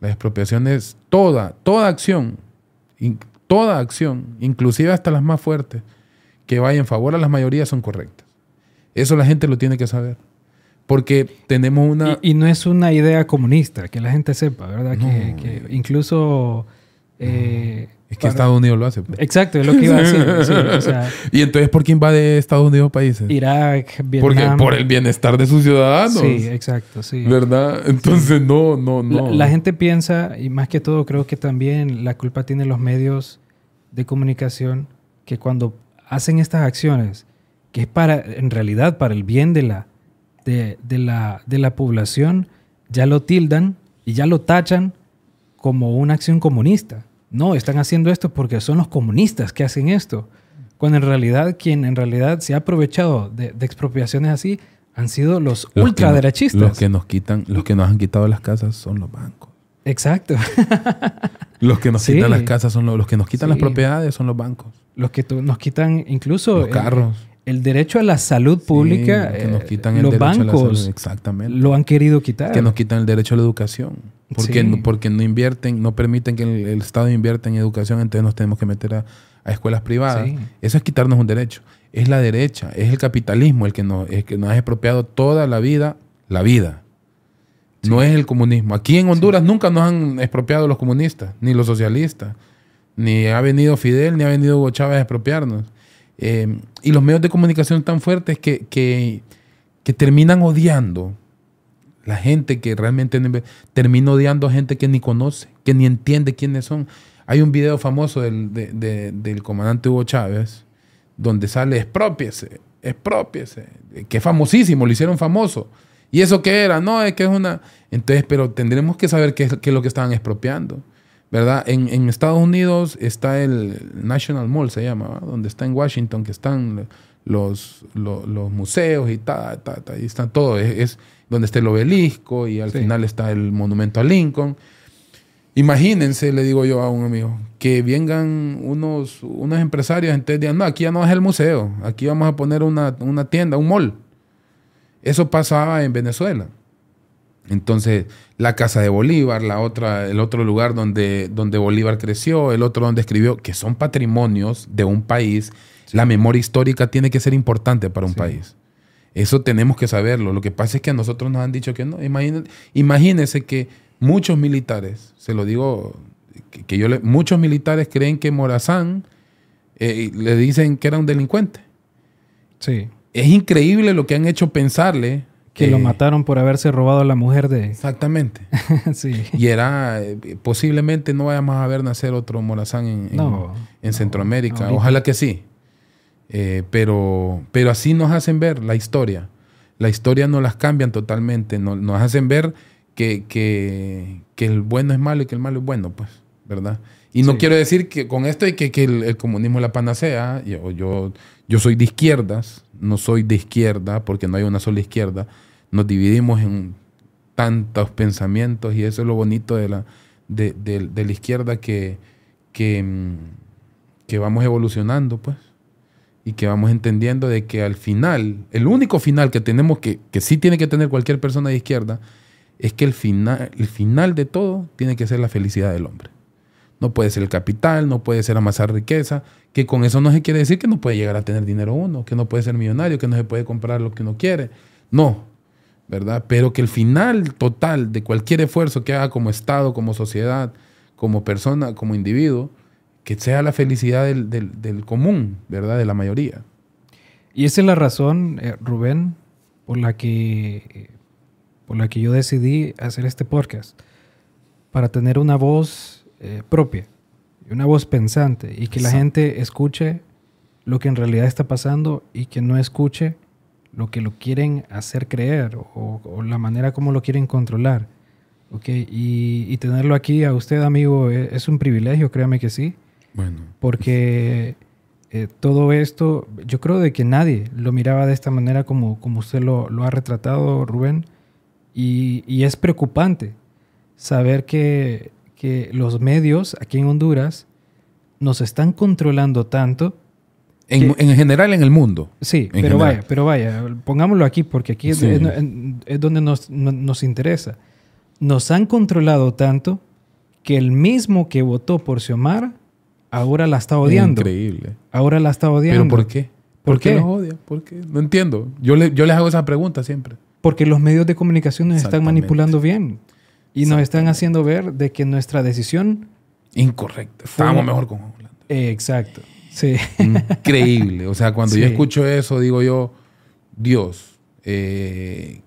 Las expropiaciones, toda, toda acción toda acción, inclusive hasta las más fuertes, que vaya en favor a las mayorías son correctas. Eso la gente lo tiene que saber. Porque tenemos una... Y, no es una idea comunista, que la gente sepa, ¿verdad? Que, incluso... Eh, es que Estados Unidos lo hace. Pues. Exacto, es lo que iba a decir. ¿Y entonces por qué invade Estados Unidos países? Irak, Vietnam. Porque por el bienestar de sus ciudadanos. Sí, exacto, sí. ¿Verdad? Entonces no, no, no. La, gente piensa, y más que todo creo que también la culpa tiene los medios de comunicación, que cuando hacen estas acciones, que es para, en realidad, para el bien de la, de, de la, de la población, ya lo tildan y ya lo tachan como una acción comunista. No, están haciendo esto porque son los comunistas que hacen esto. Cuando en realidad quien en realidad se ha aprovechado de, expropiaciones así han sido los, ultraderechistas. los que nos quitan, los que nos han quitado las casas son los bancos. Exacto. los que nos quitan las casas son los, que nos quitan las propiedades son los bancos. Los que nos quitan incluso los carros. El, derecho a la salud pública. que nos quitan los bancos exactamente. lo han querido quitar. Que nos quitan el derecho a la educación. Porque, porque no invierten, no permiten que el, Estado invierta en educación, entonces nos tenemos que meter a, escuelas privadas. Eso es quitarnos un derecho. Es la derecha, es el capitalismo el que nos, que nos ha expropiado toda la vida, la vida. No es el comunismo. Aquí en Honduras nunca nos han expropiado los comunistas, ni los socialistas. Ni ha venido Fidel, ni ha venido Hugo Chávez a expropiarnos. Eh, y los medios de comunicación tan fuertes que, que, terminan odiando la gente que realmente termina odiando a gente que ni conoce, que ni entiende quiénes son. Hay un video famoso del, del comandante Hugo Chávez donde sale expropiese, expropiese, que es famosísimo, lo hicieron famoso. ¿Y eso qué era? No, es que es una... Entonces, pero tendremos que saber qué es, qué es lo que estaban expropiando. ¿Verdad? En, en, Estados Unidos está el National Mall, se llama, donde está en Washington, que están los, los, museos y tal, ta, ta, y están todo. es donde está el obelisco y al final está el monumento a Lincoln. Imagínense, le digo yo a un amigo, que vengan unos, unos empresarios, entonces digan, no, aquí ya no es el museo, aquí vamos a poner una, tienda, un mall. Eso pasaba en Venezuela. Entonces, la casa de Bolívar, la otra, el otro lugar donde, donde Bolívar creció, el otro donde escribió, que son patrimonios de un país. La memoria histórica tiene que ser importante para un país. Eso tenemos que saberlo. Lo que pasa es que a nosotros nos han dicho que no. Imagínense, que muchos militares, se lo digo, que, yo le, muchos militares creen que Morazán eh, le dicen que era un delincuente. Sí. Es increíble lo que han hecho pensarle. Que, lo mataron por haberse robado a la mujer de... Exactamente. sí. Y era, eh, posiblemente no vayamos a ver nacer otro Morazán en, en, Centroamérica. Ojalá que sí. Eh, pero, pero así nos hacen ver la historia. La historia nos las cambian totalmente, nos, nos hacen ver que, que, que, el bueno es malo y que el malo es bueno, pues, ¿verdad? Y no quiero decir que con esto y que, que el, comunismo es la panacea. Yo, yo, yo soy de izquierdas, no soy de izquierda porque no hay una sola izquierda. Nos dividimos en tantos pensamientos y eso es lo bonito de la, de, de la izquierda que, que, mm, que vamos evolucionando, pues y que vamos entendiendo de que al final, el único final que tenemos que, que sí tiene que tener cualquier persona de izquierda, es que el final, el final de todo tiene que ser la felicidad del hombre. No puede ser el capital, no puede ser amasar riqueza, que con eso no se quiere decir que no puede llegar a tener dinero uno, que no puede ser millonario, que no se puede comprar lo que uno quiere. No, ¿verdad? Pero que el final total de cualquier esfuerzo que haga como Estado, como sociedad, como persona, como individuo, que sea la felicidad del, del- del común, ¿verdad? De la mayoría. Y esa es la razón, eh, Rubén, por la que por la que yo decidí hacer este podcast. Para tener una voz eh, propia, una voz pensante, y que la gente escuche lo que en realidad está pasando y que no escuche lo que lo quieren hacer creer o, o la manera como lo quieren controlar. ¿ok? Y, y tenerlo aquí a usted, amigo, e- es un privilegio, créame que sí Bueno, porque eh, todo esto, yo creo de que nadie lo miraba de esta manera como, como usted lo, lo ha retratado, Rubén, y, y es preocupante saber que, que los medios aquí en Honduras nos están controlando tanto. En, que- en general en el mundo. Sí, pero general. vaya, pero vaya, pongámoslo aquí porque aquí es, Sí. es- es donde nos, no- nos interesa. Nos han controlado tanto que el mismo que votó por Xiomara ahora la está odiando. Increíble. Ahora la está odiando. ¿Pero por qué? ¿Por qué? los odia? ¿Por qué? No entiendo. Yo, le- yo les hago esa pregunta siempre. Porque los medios de comunicación nos están manipulando bien. Y nos están haciendo ver de que nuestra decisión... Incorrecto. Estábamos mejor con Holanda. eh, exacto. Sí. Increíble. O sea, cuando yo escucho eso, digo yo, Dios, eh,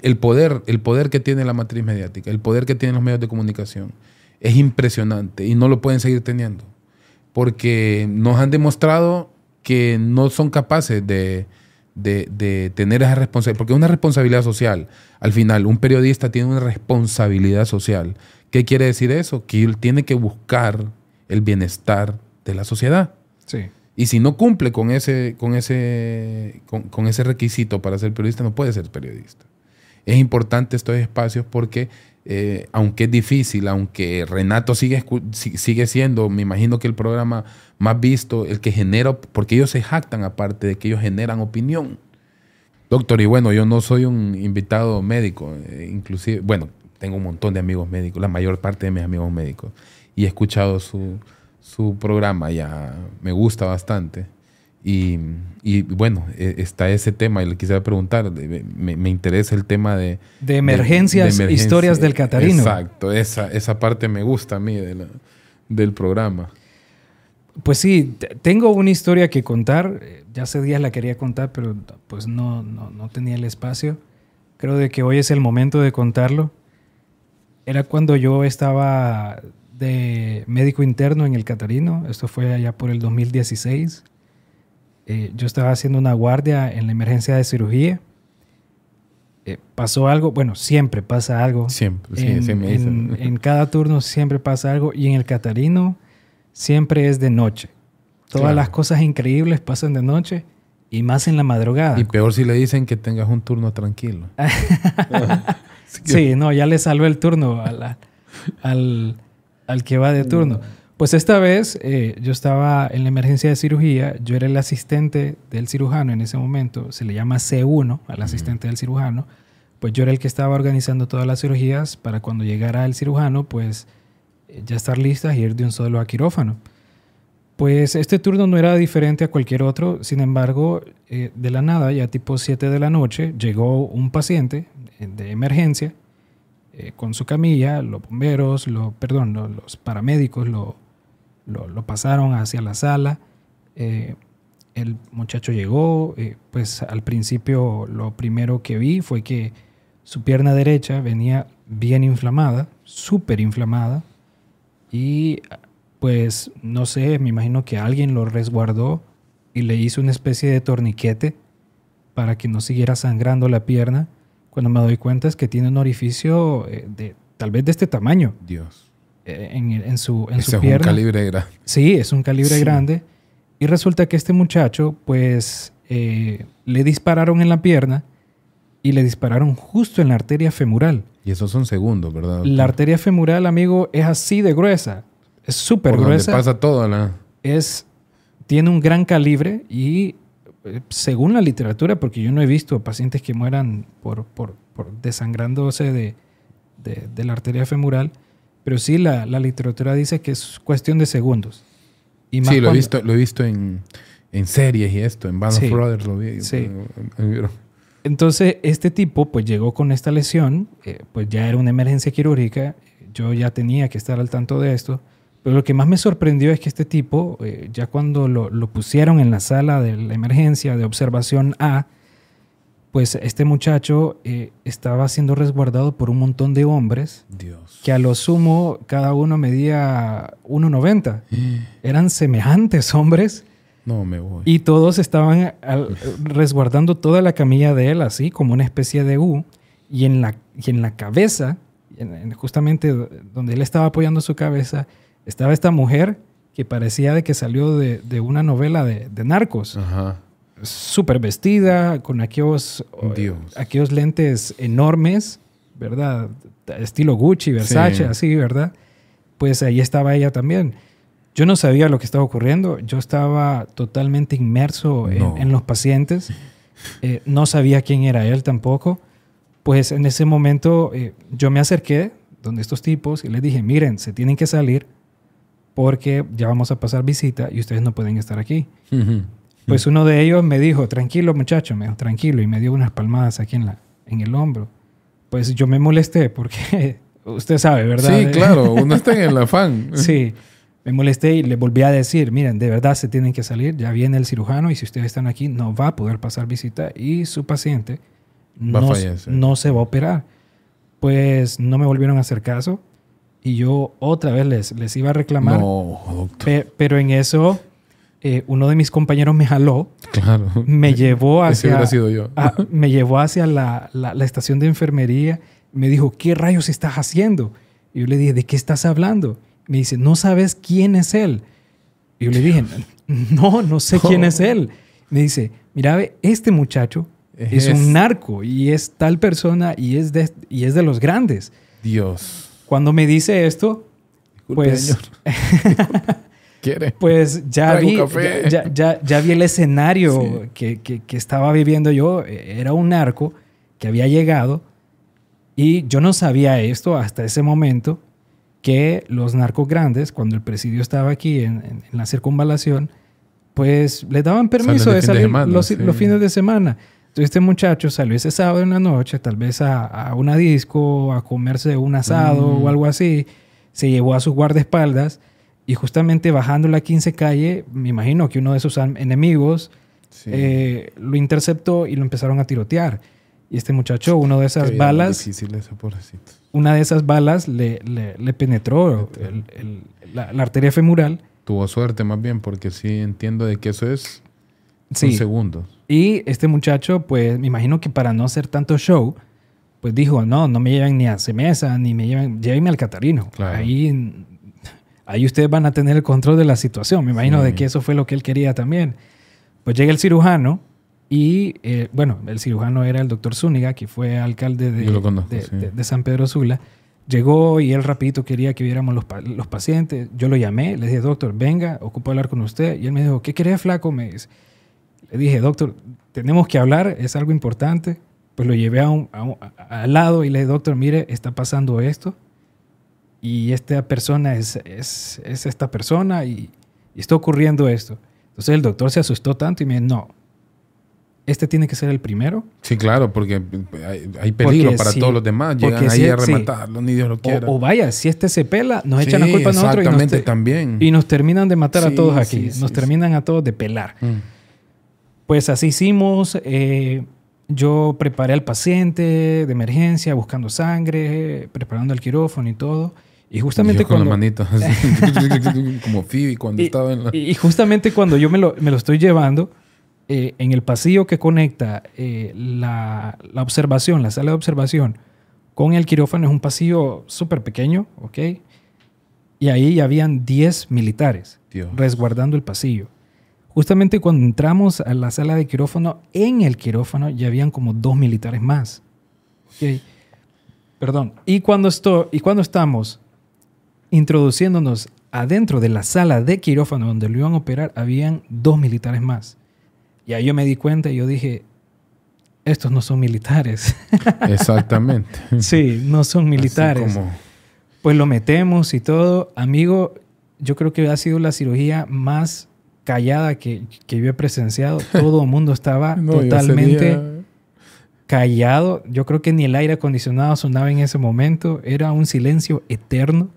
el poder, el poder que tiene la matriz mediática, el poder que tienen los medios de comunicación, es impresionante y no lo pueden seguir teniendo. Porque nos han demostrado que no son capaces de, de- de tener esa responsabilidad, porque es una responsabilidad social. Al final, un periodista tiene una responsabilidad social. ¿Qué quiere decir eso? Que él tiene que buscar el bienestar de la sociedad. Sí. Y si no cumple con ese, con ese, con, ese requisito para ser periodista, no puede ser periodista. Es importante estos espacios porque, eh, aunque es difícil, aunque Renato sigue, sigue siendo, me imagino que el programa más visto, el que genera, porque ellos se jactan aparte de que ellos generan opinión. Doctor, y bueno, yo no soy un invitado médico, eh, inclusive, bueno, tengo un montón de amigos médicos, la mayor parte de mis amigos médicos, y he escuchado su, su programa, ya me gusta bastante. Y, y, bueno, eh, está ese tema, y le quisiera preguntar, me, me interesa el tema de... De emergencias, emergencia. historias del Catarino. Exacto, esa, esa parte me gusta a mí de la- del programa. Pues sí, tengo una historia que contar. Eh, Ya hace días la quería contar, pero pues no, no, no tenía el espacio. Creo de que hoy es el momento de contarlo. Era cuando yo estaba de médico interno en el Catarino. Esto fue allá por el 2016. Eh, yo estaba haciendo una guardia en la emergencia de cirugía. Eh, pasó algo, bueno, siempre pasa algo. Siempre, sí, en, sí me en- en cada turno siempre pasa algo y en el Catarino siempre es de noche. Todas Claro. las cosas increíbles pasan de noche y más en la madrugada. Y peor si le dicen que tengas un turno tranquilo. Sí, no, ya le salvé el turno a la- al, al que va de turno. Pues esta vez eh, yo estaba en la emergencia de cirugía, yo era el asistente del cirujano en ese momento, se le llama C1 al asistente del cirujano, pues yo era el que estaba organizando todas las cirugías para cuando llegara el cirujano, pues eh, ya estar listas y ir de un solo a quirófano. Pues este turno no era diferente a cualquier otro, sin embargo, eh, de la nada, ya tipo 7 de la noche, llegó un paciente de emergencia eh, con su camilla, los bomberos, lo, perdón, lo- los paramédicos lo, lo, lo pasaron hacia la sala. eh, el muchacho llegó, eh, pues al principio lo primero que vi fue que su pierna derecha venía bien inflamada, súper inflamada, y pues no sé, me imagino que alguien lo resguardó y le hizo una especie de torniquete para que no siguiera sangrando la pierna. Cuando me doy cuenta es que tiene un orificio eh, de tal vez de este tamaño Dios. eh, en, en su, en Ese su es pierna. un calibre grande. Sí, es un calibre Sí. grande. Y resulta que este muchacho, pues, eh, le dispararon en la pierna y le dispararon justo en la arteria femoral. Y esos son segundos, ¿verdad? doctor? La arteria femoral, amigo, es así de gruesa. Es súper Por donde gruesa. pasa todo, la... Es, tiene un gran calibre y según la literatura, porque yo no he visto pacientes que mueran por, por, por desangrándose de, de- de la arteria femoral, pero sí la, la literatura dice que es cuestión de segundos. Y más Sí, lo he cuando- visto, lo he visto en, en series y esto, en Band Sí. of Brothers lo vi. Sí. Eh, eh, Entonces, este tipo pues llegó con esta lesión, eh, pues ya era una emergencia quirúrgica, yo ya tenía que estar al tanto de esto, Pero lo que más me sorprendió es que este tipo, eh, ya cuando lo, lo pusieron en la sala de la emergencia de observación A, pues este muchacho eh, estaba siendo resguardado por un montón de hombres Dios. que a lo sumo cada uno medía 1,90. Eran semejantes hombres No me voy. y todos estaban al- resguardando toda la camilla de él, así como una especie de U. Y en la, y en la cabeza, en- en- justamente donde él estaba apoyando su cabeza, estaba esta mujer que parecía de que salió de, de una novela de, de narcos. Ajá. Súper vestida, con aquellos, Dios. aquellos lentes enormes, ¿verdad? Estilo Gucci, Versace, Sí. así, ¿verdad? Pues ahí estaba ella también. Yo no sabía lo que estaba ocurriendo. Yo estaba totalmente inmerso en los pacientes. Eh, no sabía quién era él tampoco. Pues en ese momento eh, yo me acerqué donde estos tipos y les dije, miren, se tienen que salir porque ya vamos a pasar visita y ustedes no pueden estar aquí. Pues uno de ellos me dijo, tranquilo muchacho, me dijo, tranquilo, y me dio unas palmadas aquí en, la, en el hombro. Pues yo me molesté porque usted sabe, ¿verdad? Sí, claro, uno está en el afán. Sí, me molesté y le volví a decir, miren, de verdad se tienen que salir, ya viene el cirujano y si ustedes están aquí no va a poder pasar visita y su paciente no, no se va a operar. Pues no me volvieron a hacer caso y yo otra vez les, les iba a reclamar, No, doctor. pe- pero en eso eh, uno de mis compañeros me jaló Claro. me llevó Ese hacia, hubiera sido yo. a- me llevó hacia la, la- la estación de enfermería. Me dijo, ¿qué rayos estás haciendo? Y yo le dije, ¿de qué estás hablando? Me dice, ¿no sabes quién es él? Y yo le dije, no, no sé quién es él. Me dice, mira, ve, este muchacho es, Es- un narco y es tal persona y es de, y es de los grandes. Dios. Cuando me dice esto, Disculpe, pues, señor. ¿Quiere? Pues ya vi, café. ya, ya- ya vi el escenario Sí. que, que- que estaba viviendo yo. Eh, Era un narco que había llegado y yo no sabía esto hasta ese momento que los narcos grandes, cuando el presidio estaba aquí en, en- en la circunvalación, pues le daban permiso Salen de fin de salir semana, los, sí. los fines de semana. Entonces este muchacho salió ese sábado en la noche, tal vez a, a una disco, a comerse un asado Mm. o algo así. Se llevó a sus guardaespaldas y justamente bajando la 15 calle, me imagino que uno de sus enemigos Sí. eh, lo interceptó y lo empezaron a tirotear. Y este muchacho, uno de esas balas, ese una de esas balas le, le- le penetró el- el- la, la arteria femoral. Tuvo suerte más bien, porque sí entiendo de que eso es Sí. segundos. Y este muchacho, pues me imagino que para no hacer tanto show, pues dijo, no, no me lleven ni a Semesa, ni me lleven, llévenme al Catarino. Claro. Ahí, ahí ustedes van a tener el control de la situación. Me imagino Sí. de que eso fue lo que él quería también. Pues llega el cirujano y, eh, bueno, el cirujano era el doctor Zúñiga, que fue alcalde de, conozco, de- sí. de- de San Pedro Sula. Llegó y él rapidito quería que viéramos los, los pacientes. Yo lo llamé, le dije, doctor, venga, ocupo hablar con usted. Y él me dijo, ¿qué querés, flaco? Me dice. Le dije, doctor, tenemos que hablar, es algo importante. Pues lo llevé a un- a un- a- al lado y le dije, doctor, mire, está pasando esto. Y esta persona es, es, es esta persona y, y está ocurriendo esto. Entonces el doctor se asustó tanto y me dijo, no, este tiene que ser el primero. Sí, claro, porque hay, hay peligro Porque para todos los demás. Llegan ahí a sí. rematarlo, ni Dios lo quiera. O, o vaya, si este se pela, nos echan la culpa a nosotros y nos, también. y nos terminan de matar a todos aquí. nos terminan a todos de pelar. Mm. Pues así hicimos. eh, yo preparé al paciente de emergencia, buscando sangre, preparando el quirófano y todo. Y justamente Yo con cuando... las manitos así, como Phoebe cuando y, estaba en la... y- y justamente cuando yo me lo, me lo estoy llevando, eh, en el pasillo que conecta eh, la, la observación, la sala de observación, con el quirófano es un pasillo súper pequeño, ¿ok? Y ahí ya habían 10 militares Dios. resguardando el pasillo. Justamente cuando entramos a la sala de quirófano, en el quirófano ya habían como dos militares más. Ok. Perdón. Y cuando, esto, y cuando estamos introduciéndonos adentro de la sala de quirófano donde lo iban a operar, habían dos militares más. Y ahí yo me di cuenta y yo dije, estos no son militares. Exactamente. sí, no son militares. Como- Pues lo metemos y todo. Amigo, yo creo que ha sido la cirugía más callada que, que yo he presenciado. Todo el mundo estaba No, totalmente sería- callado. Yo creo que ni el aire acondicionado sonaba en ese momento. Era un silencio eterno.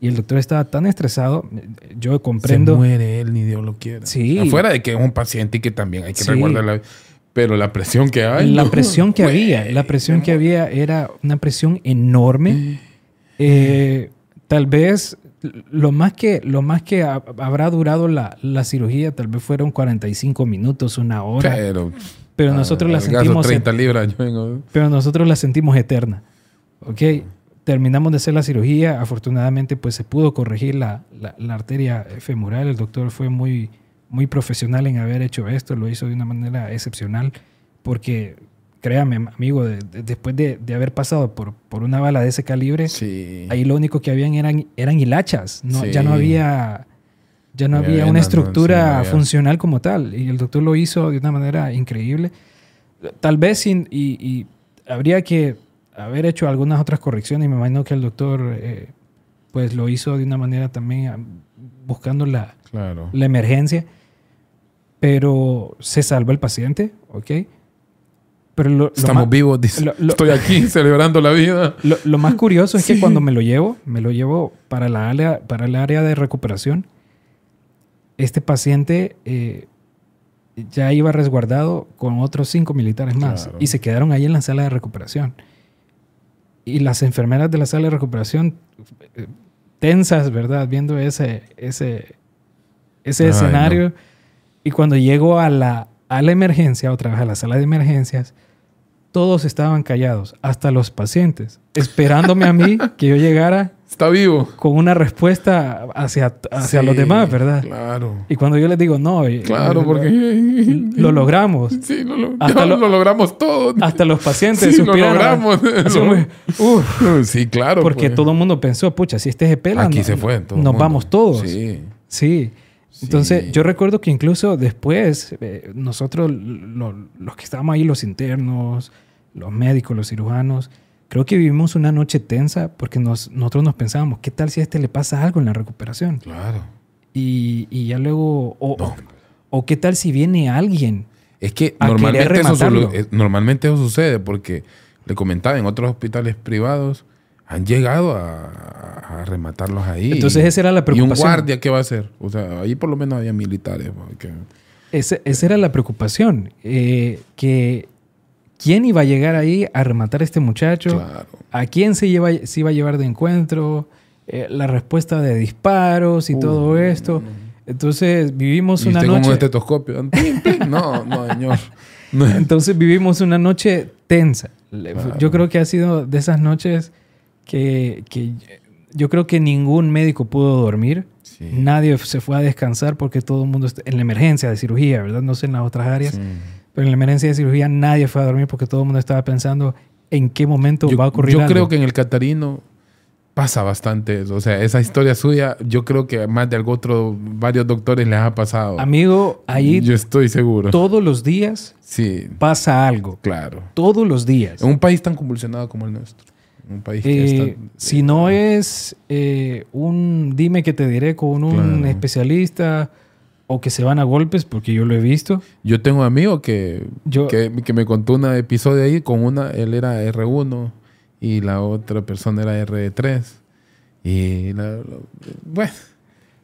Y el doctor estaba tan estresado, yo comprendo. Se muere él, ni Dios lo quiera. Sí. Afuera de que es un paciente y que también hay que Sí. resguardar la... Pero la presión que hay... La no. presión que había, la presión que había era una presión enorme. Eh, tal vez lo más que, lo más que ha- habrá durado la, la cirugía, tal vez fueron 45 minutos, una hora. Pero... Pero nosotros la ah, gasto sentimos 30 libras. Yo vengo... pero nosotros la sentimos eterna. ¿Ok? Terminamos de hacer la cirugía. Afortunadamente, pues se pudo corregir la, la- la arteria femoral. El doctor fue muy, muy profesional en haber hecho esto. Lo hizo de una manera excepcional. Porque, créame, amigo, de- de- después de, de haber pasado por, por una bala de ese calibre, Sí. ahí lo único que habían eran, eran hilachas. No, Sí. Ya no había, ya no había había una estructura no había- funcional como tal. Y el doctor lo hizo de una manera increíble. Tal vez sin, y, y habría que haber hecho algunas otras correcciones. Y me imagino que el doctor eh, pues lo hizo de una manera también ah, buscando la, Claro. la emergencia. Pero se salva el paciente, ¿ok? Pero lo, lo Estamos más- vivos, dice. lo- lo- Estoy aquí celebrando la vida. lo, lo más curioso es Sí. que cuando me lo llevo, me lo llevo para, la área, para el área de recuperación, este paciente eh, ya iba resguardado con otros cinco militares más Claro. y se quedaron ahí en la sala de recuperación. Y las enfermeras de la sala de recuperación, eh, tensas, ¿verdad? Viendo ese, ese, ese Ay, escenario. Y cuando llego a la, a la emergencia, otra vez a la sala de emergencias, todos estaban callados, hasta los pacientes, esperándome a mí que yo llegara Está vivo. con una respuesta hacia, hacia Sí, los demás, ¿verdad? Claro. Y cuando yo les digo, no, eh, Claro, porque... lo logramos. Sí, lo, lo- Hasta ya lo- lo logramos todo. Hasta los pacientes Sí, lo logramos. Sí, claro. porque pues. todo el mundo pensó, pucha, si este se pela, Aquí no- se fue. todo nos mundo. vamos todos. Sí. Sí. Entonces, Sí. yo recuerdo que incluso después, eh, nosotros, lo- los que estábamos ahí, los internos, los médicos, los cirujanos, creo que vivimos una noche tensa porque nos, nosotros nos pensábamos, ¿qué tal si a este le pasa algo en la recuperación? Claro. Y, y ya luego, o, No. o, qué tal si viene alguien? Es que A normalmente eso, eh, normalmente eso sucede porque le comentaba en otros hospitales privados han llegado a, a rematarlos ahí. Entonces esa era la ¿Y un preocupación. guardia qué va a hacer? O sea, ahí por lo menos había militares. Ese- esa era la preocupación, eh, que quién iba a llegar ahí a rematar a este muchacho, Claro. a quién se, lleva, se iba a llevar de encuentro, eh, la respuesta de disparos y Uh, todo esto. Entonces vivimos Y una usted con un noche. estetoscopio. Pim, pim. No, no, señor. No. Entonces vivimos una noche tensa. Claro. Yo creo que ha sido de esas noches que, que yo creo que ningún médico pudo dormir. Sí. Nadie se fue a descansar porque todo el mundo en la emergencia de cirugía, ¿verdad? No sé en las otras áreas, Sí. pero en la emergencia de cirugía nadie fue a dormir porque todo el mundo estaba pensando en qué momento Yo, va a ocurrir yo algo. creo que en el Catarino pasa bastante eso. O sea, esa historia suya, yo creo que más de algún otro, varios doctores les ha pasado. Amigo, ahí Yo estoy seguro. todos los días Sí, pasa algo. claro. Todos los días. En un país tan convulsionado como el nuestro. Un país que Eh, está... si no es eh, un dime que te diré con un Claro. especialista o que se van a golpes, porque yo lo he visto. Yo tengo un amigo que, Yo- que, que me contó un episodio ahí con una, él era R1 y la otra persona era R3. Y la, la- bueno,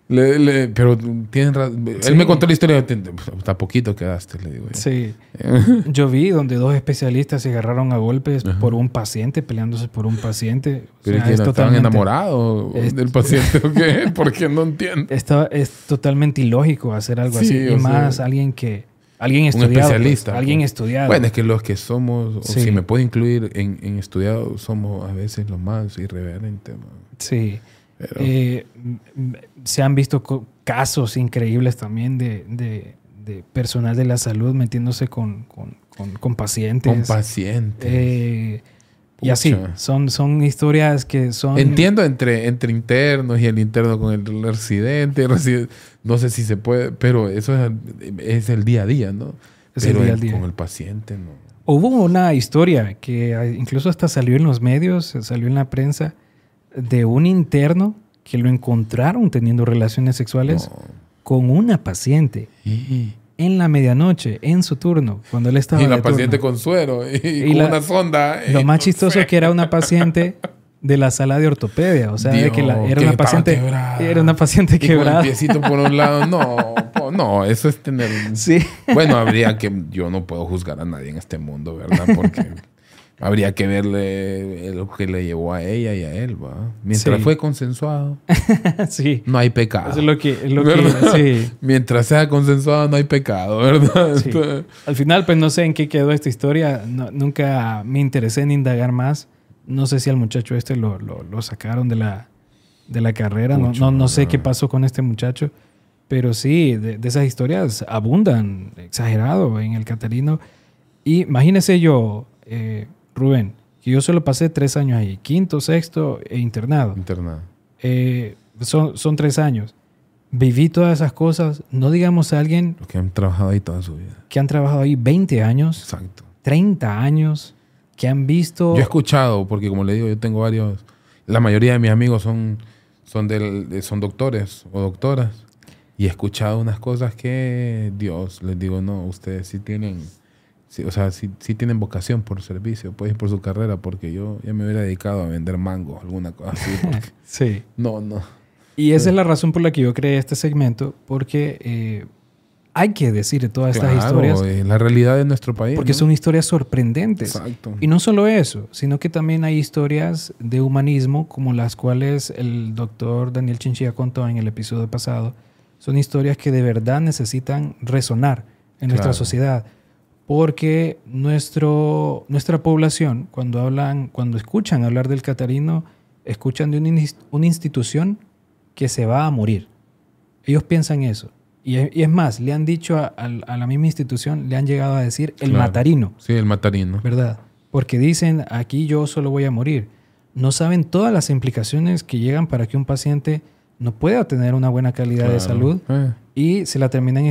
le- le- pero tienen ra- Sí. Él me contó la historia, "Te- hasta poquito quedaste, le digo yo. Sí. Yo vi donde dos especialistas se agarraron a golpes por un paciente, peleándose por un paciente. O Pero sea, es que es no estaban totalmente- enamorados es- del paciente o qué, porque no entiendo. Está, es totalmente ilógico hacer algo Sí, así. Y o sea, más alguien que... Alguien Un estudiado. pues, especialista. alguien pues. estudiado. Bueno, es que los que somos, o Sí. si me puedo incluir en, en estudiados, somos a veces los más irreverentes. man. Sí. Pero- Eh, se han visto casos increíbles también de, de- de personal de la salud metiéndose con, con- con- con pacientes. con pacientes. Eh, y así, son, son historias que son... Entiendo entre, entre internos y el interno con el residente. el residen- no sé si se puede, pero eso es, es el día a día, ¿no? Es el pero día a el- día. con el paciente, no. Hubo una historia que incluso hasta salió en los medios, salió en la prensa, de un interno que lo encontraron teniendo relaciones sexuales No. con una paciente Y, en la medianoche, en su turno, cuando él estaba y la de paciente turno. con suero y, Y con la- una sonda. Lo más no chistoso sé. es que era una paciente de la sala de ortopedia. O sea, de que la- Dios, era, que una paciente, quebrada. era una paciente Y con el quebrada. piecito por un lado, no, po- no, eso es tener... Sí. Bueno, habría que... Yo no puedo juzgar a nadie en este mundo, ¿verdad? Porque habría que verle lo que le llevó a ella y a él, ¿va? Mientras Sí. fue consensuado, sí. no hay pecado. Eso es lo que... lo que- sí. Mientras sea consensuado, no hay pecado, ¿verdad? Sí. Entonces, Al final, pues no sé en qué quedó esta historia. No- nunca me interesé en indagar más. No sé si al muchacho este lo, lo- lo sacaron de la, de la carrera. No, Pucha, no, no sé no. qué pasó con este muchacho. Pero sí, de, de esas historias abundan, exagerado, en el Catarino. Y imagínese yo, eh, Rubén, que yo solo pasé tres años ahí, quinto, sexto e internado. internado. Eh, son, son tres años. Viví todas esas cosas. No digamos a alguien Los que han trabajado ahí toda su vida. que han trabajado ahí 20 años, Exacto. 30 años, que han visto... Yo he escuchado, porque como le digo, yo tengo varios... La mayoría de mis amigos son, son, del, de- son doctores o doctoras. Y he escuchado unas cosas que, Dios, les digo, no, ustedes sí tienen... sí, o sea, sí, sí tienen vocación por servicio, pues por su carrera, porque yo ya me hubiera dedicado a vender mango, alguna cosa así. Sí. no, no. Y esa es la razón por la que yo creé este segmento, porque eh, hay que decir todas estas Claro, historias, eh, la realidad de nuestro país. porque ¿no? son historias sorprendentes. Exacto. Y no solo eso, sino que también hay historias de humanismo, como las cuales el doctor Daniel Chinchilla contó en el episodio pasado. Son historias que de verdad necesitan resonar en nuestra sociedad. Porque nuestro, nuestra población, cuando hablan, cuando escuchan hablar del catarino, escuchan de una, una institución que se va a morir. Ellos piensan eso. Y es, y es más, le han dicho a, a- a la misma institución, le han llegado a decir el Claro. matarino. Sí, el matarino. ¿verdad? Porque dicen, aquí yo solo voy a morir. No saben todas las implicaciones que llegan para que un paciente no pueda tener una buena calidad de salud Eh, y se la terminan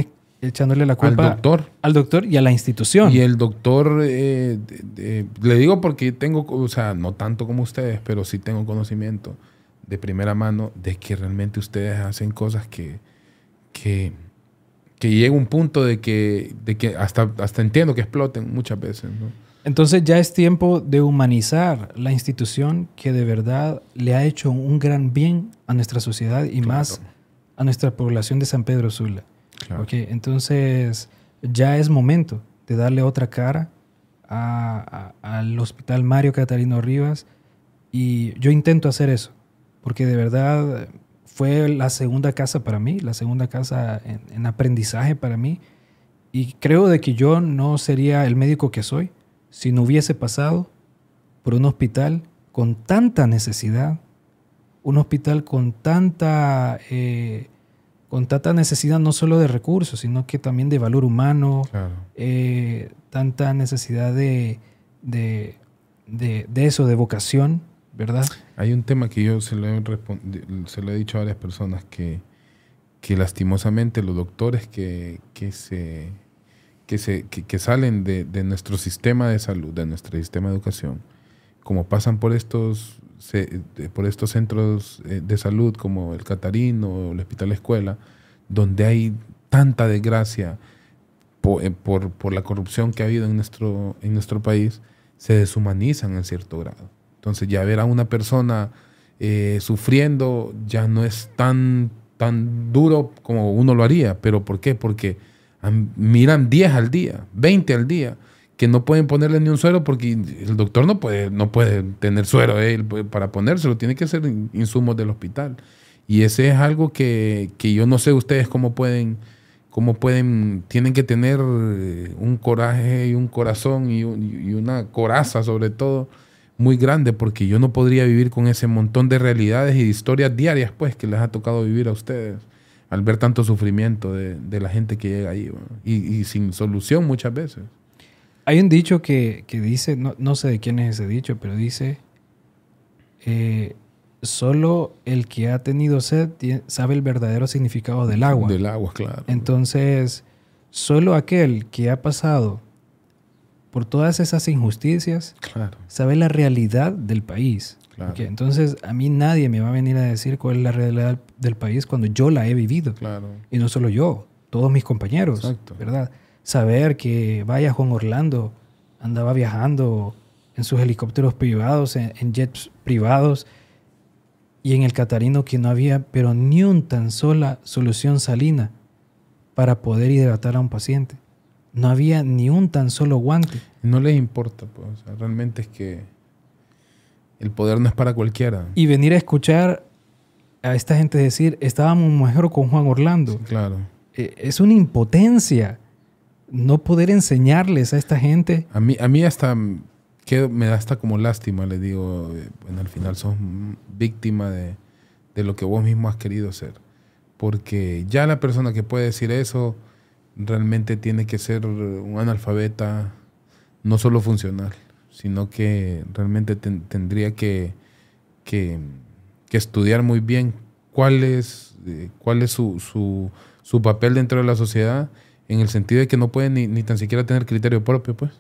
echándole la Al culpa doctor. al doctor y a la institución. Y el doctor, eh, le digo porque tengo, o sea, no tanto como ustedes, pero sí tengo conocimiento de primera mano de que realmente ustedes hacen cosas que, que, que llega un punto de que, de que hasta, hasta entiendo que exploten muchas veces. ¿no? Entonces ya es tiempo de humanizar la institución que de verdad le ha hecho un gran bien a nuestra sociedad y más a nuestra población de San Pedro Sula. Claro. Ok, entonces ya es momento de darle otra cara al Hospital Mario Catarino Rivas y yo intento hacer eso, porque de verdad fue la segunda casa para mí, la segunda casa en, en aprendizaje para mí y creo de que yo no sería el médico que soy si no hubiese pasado por un hospital con tanta necesidad, un hospital con tanta... eh, con tanta necesidad no solo de recursos, sino que también de valor humano, Claro. eh, tanta necesidad de, de, de- de eso, de vocación, ¿verdad? Hay un tema que yo se lo he, se lo he dicho a varias personas que, que lastimosamente los doctores que, que se, que, se, que, que salen de, de nuestro sistema de salud, de nuestro sistema de educación, como pasan por estos, de- por estos centros eh, de salud como el Catarino o el Hospital Escuela, donde hay tanta desgracia eh, por, por la corrupción que ha habido en nuestro, en nuestro país, se deshumanizan en cierto grado. Entonces ya ver a una persona eh, sufriendo ya no es tan, tan duro como uno lo haría. ¿Pero por qué? Porque miran 10 al día, 20 al día, que no pueden ponerle ni un suero porque el doctor no puede, no puede tener suero eh, para ponérselo, tiene que ser in- insumos del hospital. Y ese es algo que, que yo no sé ustedes cómo pueden, cómo pueden, tienen que tener eh, un coraje y un corazón y, un- y una coraza sobre todo muy grande porque yo no podría vivir con ese montón de realidades y de historias diarias pues que les ha tocado vivir a ustedes al ver tanto sufrimiento de, de la gente que llega ahí y sin solución muchas veces. Hay un dicho que, que dice, no, no sé de quién es ese dicho, pero dice, eh, solo el que ha tenido sed sabe el verdadero significado del agua. Del agua, claro. Entonces, solo aquel que ha pasado por todas esas injusticias claro, sabe la realidad del país. Claro. Entonces, a mí nadie me va a venir a decir cuál es la realidad del país cuando yo la he vivido. claro. Y no solo yo, todos mis compañeros, Exacto. ¿verdad? Saber que, vaya, Juan Orlando andaba viajando en sus helicópteros privados, en, en jets privados, y en el Catarino que no había, pero ni un tan sola solución salina para poder hidratar a un paciente. No había ni un tan solo guante. No les importa, pues. o sea, realmente es que el poder no es para cualquiera. Y venir a escuchar a esta gente decir, estábamos mejor con Juan Orlando. Claro. Eh, Es una impotencia no poder enseñarles a esta gente. A mí, a mí hasta quedo- me da hasta como lástima, le digo, eh, bueno, al final sos víctima de, de lo que vos mismo has querido ser. Porque ya la persona que puede decir eso realmente tiene que ser un analfabeta, no solo funcional, sino que realmente ten- tendría que, que, que estudiar muy bien cuál es, eh, cuál es su, su papel dentro de la sociedad, en el sentido de que no puede ni, ni tan siquiera tener criterio propio, pues,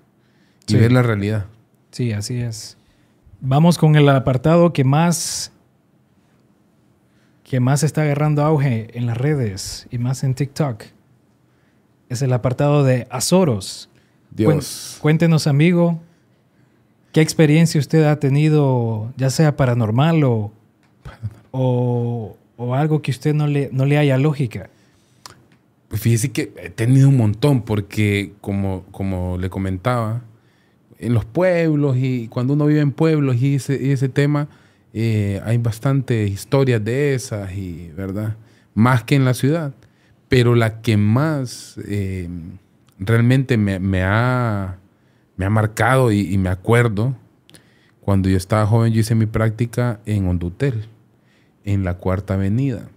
y Sí. ver la realidad. Sí, así es. Vamos con el apartado que más que más está agarrando auge en las redes y más en TikTok. Es el apartado de Azoros. Dios. Cuéntenos, amigo, qué experiencia usted ha tenido, ya sea paranormal o, o, o algo que usted no le, no le haya lógica. Fíjese que he tenido un montón, porque como, como le comentaba, en los pueblos y cuando uno vive en pueblos y ese, tema, eh, hay bastantes historias de esas, y verdad, más que en la ciudad. Pero la que más eh, realmente me, me ha, me ha marcado y, y me acuerdo, cuando yo estaba joven, yo hice mi práctica en Hondutel, en la Cuarta Avenida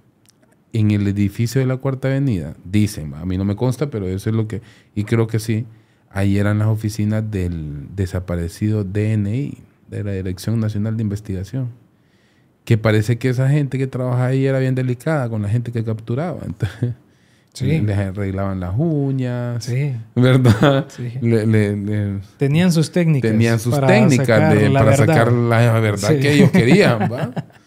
en el edificio de la Cuarta Avenida, dicen, a mí no me consta, pero eso es lo que, y creo que sí, ahí eran las oficinas del desaparecido DNI, de la Dirección Nacional de Investigación, que parece que esa gente que trabaja ahí era bien delicada con la gente que capturaba, entonces Sí. les arreglaban las uñas, Sí, ¿verdad? sí. Le- le- le- Tenían sus técnicas. tenían sus técnicas de- para verdad. sacar la verdad que ellos querían, ¿va?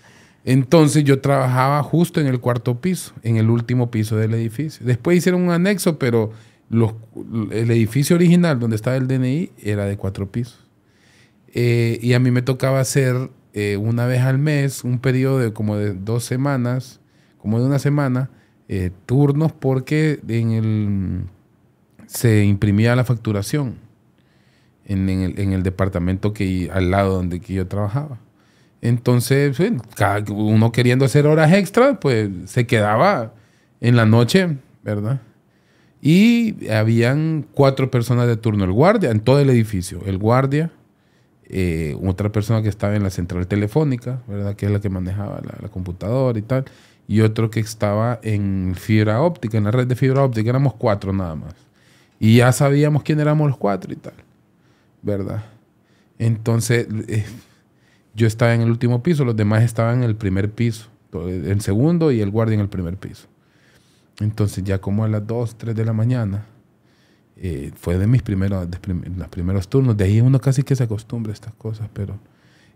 Entonces yo trabajaba justo en el cuarto piso, en el último piso del edificio. Después hicieron un anexo, pero el edificio original donde estaba el DNI era de cuatro pisos. Eh, y a mí me tocaba hacer eh, una vez al mes, un periodo de como de dos semanas, como de una semana, eh, turnos porque en el, se imprimía la facturación en, en el, en el departamento que al lado donde que yo trabajaba. Entonces, uno queriendo hacer horas extra, pues se quedaba en la noche, ¿verdad? Y habían cuatro personas de turno, el guardia en todo el edificio, el guardia, eh, otra persona que estaba en la central telefónica, ¿verdad? Que es la que manejaba la, la computadora y tal, y otro que estaba en fibra óptica, en la red de fibra óptica, éramos cuatro nada más. Y ya sabíamos quién éramos los cuatro y tal, ¿verdad? Entonces, eh, yo estaba en el último piso, los demás estaban en el primer piso, el segundo y el guardia en el primer piso. Entonces, ya como a las 2, 3 de la mañana, eh, fue de mis primeros, de prim- los primeros turnos. De ahí uno casi que se acostumbra a estas cosas, pero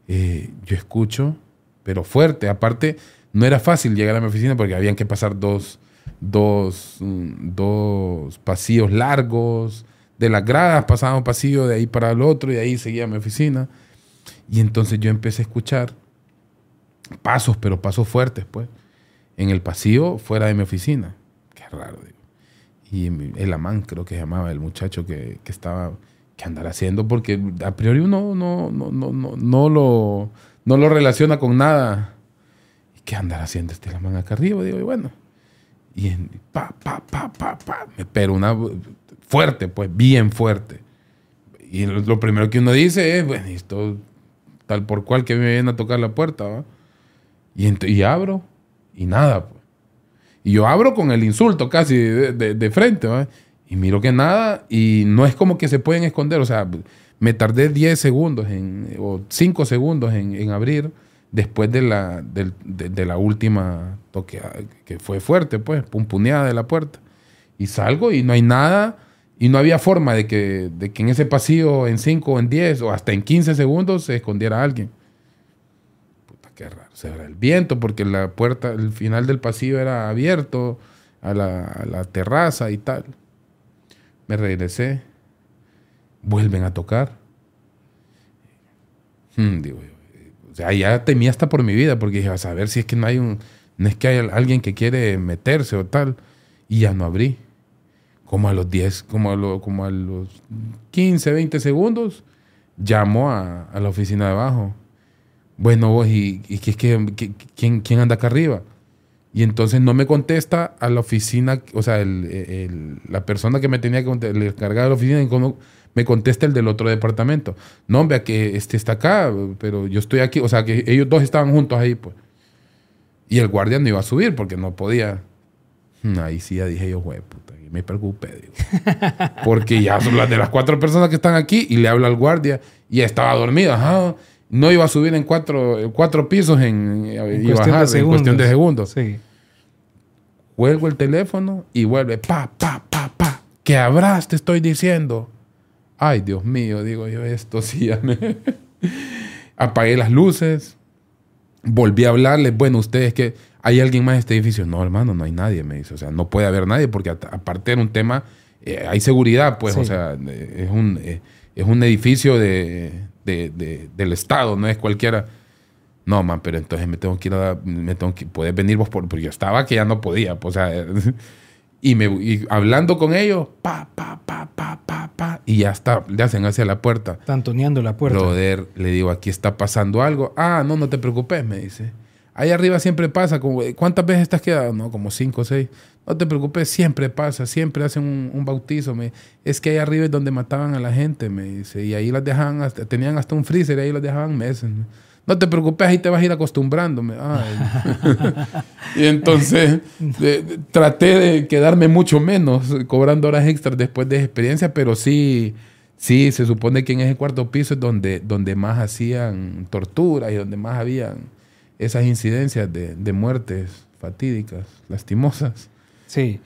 eh, yo escucho, pero fuerte. Aparte, no era fácil llegar a mi oficina porque habían que pasar dos, dos, mm, dos pasillos largos. De las gradas pasaba un pasillo de ahí para el otro y ahí seguía mi oficina. Y entonces yo empecé a escuchar pasos, pero pasos fuertes, pues, en el pasillo fuera de mi oficina. Qué raro, digo. Y el Amán, creo que se llamaba el muchacho que, que estaba, que andará haciendo, porque a priori uno no, no, no, no, no lo, no lo relaciona con nada. ¿Y qué andará haciendo este Amán acá arriba? Digo, y bueno. Y en, pa, pa, pa, pa, pa, pero una fuerte, pues, bien fuerte. Y lo, lo primero que uno dice es, bueno, esto tal por cual que me vienen a tocar la puerta, ¿va? Y, y abro, y nada, pues. Y yo abro con el insulto casi de, frente, ¿va? Y miro que nada, y no es como que se pueden esconder, o sea, me tardé 10 segundos en, o 5 segundos en, abrir después de la, de, de la última toqueada, que fue fuerte, pues, pumpuneada de la puerta. Y salgo y no hay nada, y no había forma de que, de que en ese pasillo en 5 o en 10 o hasta en 15 segundos se escondiera alguien. Puta, qué raro. Será el viento, porque la puerta, el final del pasillo era abierto a la, terraza y tal. Me regresé. Vuelven a tocar. Hmm, digo. O sea, ya temía hasta por mi vida, porque dije, a saber si es que no hay un, no es que hay alguien que quiere meterse o tal. Y ya no abrí. Como a los 10, como a, como a los 15, 20 segundos, llamó a, la oficina de abajo. Bueno, vos, ¿y, y qué, qué, quién, quién anda acá arriba? Y entonces no me contesta a la oficina, o sea, la persona que me tenía que el de la oficina, me contesta el del otro departamento. No, vea que este está acá, pero yo estoy aquí. O sea, que ellos dos estaban juntos ahí, pues. Y el guardia no iba a subir porque no podía. Hmm, ahí sí ya dije yo, güey, y me preocupé, digo. Porque ya son las de las cuatro personas que están aquí y le habla al guardia y estaba dormida. Ajá no iba a subir en cuatro, cuatro pisos en, y bajar en cuestión de segundos. Sí. Cuelgo el teléfono y vuelve, pa, pa, pa, pa. ¿Qué habrás? Te estoy diciendo. Ay, Dios mío, digo yo, esto sí ya me... Apagué las luces, volví a hablarle. Bueno, ustedes que hay alguien más en este edificio. No, hermano, no hay nadie, me dice. O sea, no puede haber nadie porque aparte era un tema, eh, hay seguridad, pues, o sea, es un, eh, es un edificio de, de, del Estado, no es cualquiera. No, man, pero entonces me tengo que ir a... Me tengo que, puedes venir vos por... Porque yo estaba que ya no podía. Pues, o sea, y, me, y hablando con ellos, pa, pa, pa, pa, pa, pa, y ya está, le hacen hacia la puerta. Están toneando la puerta. Brother, le digo, aquí está pasando algo. Ah, no, no te preocupes, me dice. Ahí arriba siempre pasa. Como, ¿Cuántas veces estás quedado? No, como cinco o seis. No te preocupes, siempre pasa, siempre hacen un, bautizo. Me, es que ahí arriba es donde mataban a la gente, me dice. Y ahí las dejaban, hasta, tenían hasta un freezer y ahí las dejaban meses. No te preocupes, ahí te vas a ir acostumbrándome. y entonces traté de quedarme mucho menos cobrando horas extras después de esa experiencia, pero sí, sí, se supone que en ese cuarto piso es donde, donde más hacían tortura y donde más habían esas incidencias de, de muertes fatídicas, lastimosas. Sí.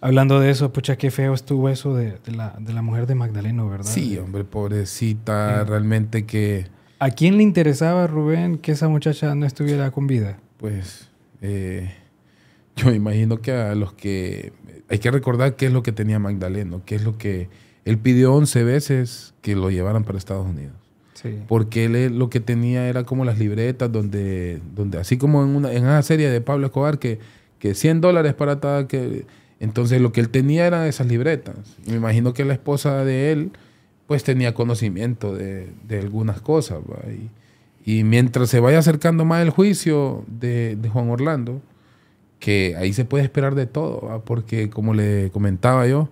Hablando de eso, pucha, qué feo estuvo eso de, la, de la, mujer de Magdaleno, ¿verdad? Sí, hombre, pobrecita, realmente que... ¿A quién le interesaba, Rubén, que esa muchacha no estuviera con vida? Pues eh, yo me imagino que a los que... Hay que recordar qué es lo que tenía Magdaleno, qué es lo que... Él pidió 11 veces que lo llevaran para Estados Unidos. Porque él lo que tenía era como las libretas donde, donde así como en, una, en esa serie de Pablo Escobar, que que 100 dólares para tal, que... Entonces lo que él tenía eran esas libretas. Me imagino que la esposa de él pues tenía conocimiento de, algunas cosas. Y, mientras se vaya acercando más el juicio de, Juan Orlando, que ahí se puede esperar de todo, porque como le comentaba yo,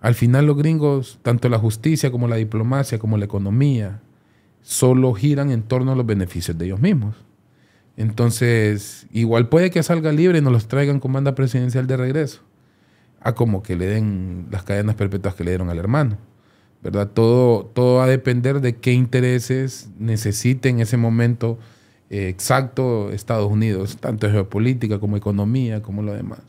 al final los gringos, tanto la justicia como la diplomacia, como la economía, solo giran en torno a los beneficios de ellos mismos. Entonces, igual puede que salga libre y nos los traigan con banda presidencial de regreso. A como que le den las cadenas perpetuas que le dieron al hermano. ¿Verdad? Todo, todo va a depender de qué intereses necesite en ese momento eh, exacto Estados Unidos, tanto geopolítica como economía, como lo demás.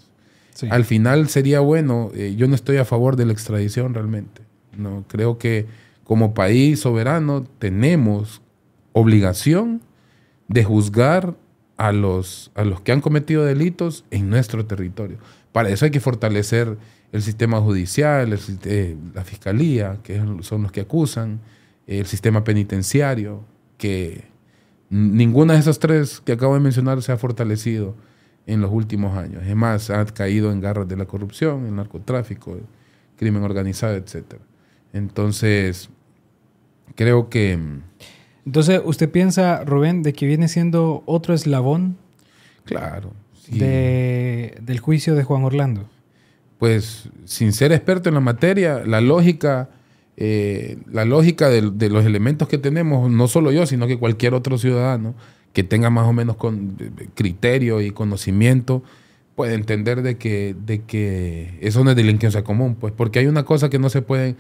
Al final sería bueno, eh, yo no estoy a favor de la extradición realmente. No, creo que como país soberano tenemos obligación de juzgar a los, a los que han cometido delitos en nuestro territorio. Para eso hay que fortalecer el sistema judicial, eh, la fiscalía, que son los que acusan, el sistema penitenciario, que ninguna de esas tres que acabo de mencionar se ha fortalecido en los últimos años. Es más, ha caído en garras de la corrupción, el narcotráfico, el crimen organizado, etc. Entonces, creo que entonces, ¿usted piensa, Rubén, de que viene siendo otro eslabón? Claro. del juicio de Juan Orlando. Pues, sin ser experto en la materia, la lógica, eh, la lógica de, los elementos que tenemos, no solo yo, sino que cualquier otro ciudadano que tenga más o menos con, criterio y conocimiento, puede entender de que, de que eso no es delincuencia común, pues, porque hay una cosa que no se puede,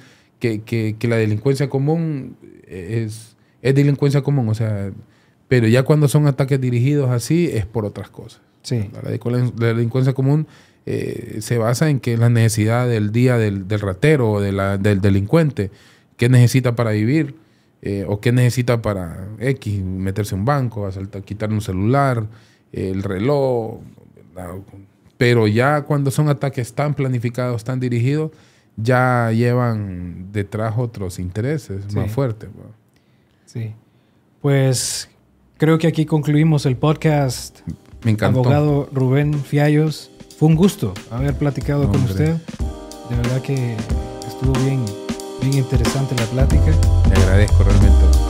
que, que, que la delincuencia común es es delincuencia común, o sea, pero ya cuando son ataques dirigidos así es por otras cosas. Sí. La, delincuencia común eh, se basa en que la necesidad del día del, ratero o del delincuente, qué necesita para vivir eh, o qué necesita para X, meterse a un banco, asaltar, quitarle un celular, el reloj. pero ya cuando son ataques tan planificados, tan dirigidos, ya llevan detrás otros intereses más fuertes. Sí. Pues creo que aquí concluimos el podcast. Me encantó. Abogado Rubén Fiallos. Fue un gusto haber platicado con usted. De verdad que estuvo bien, bien interesante la plática. Le agradezco realmente.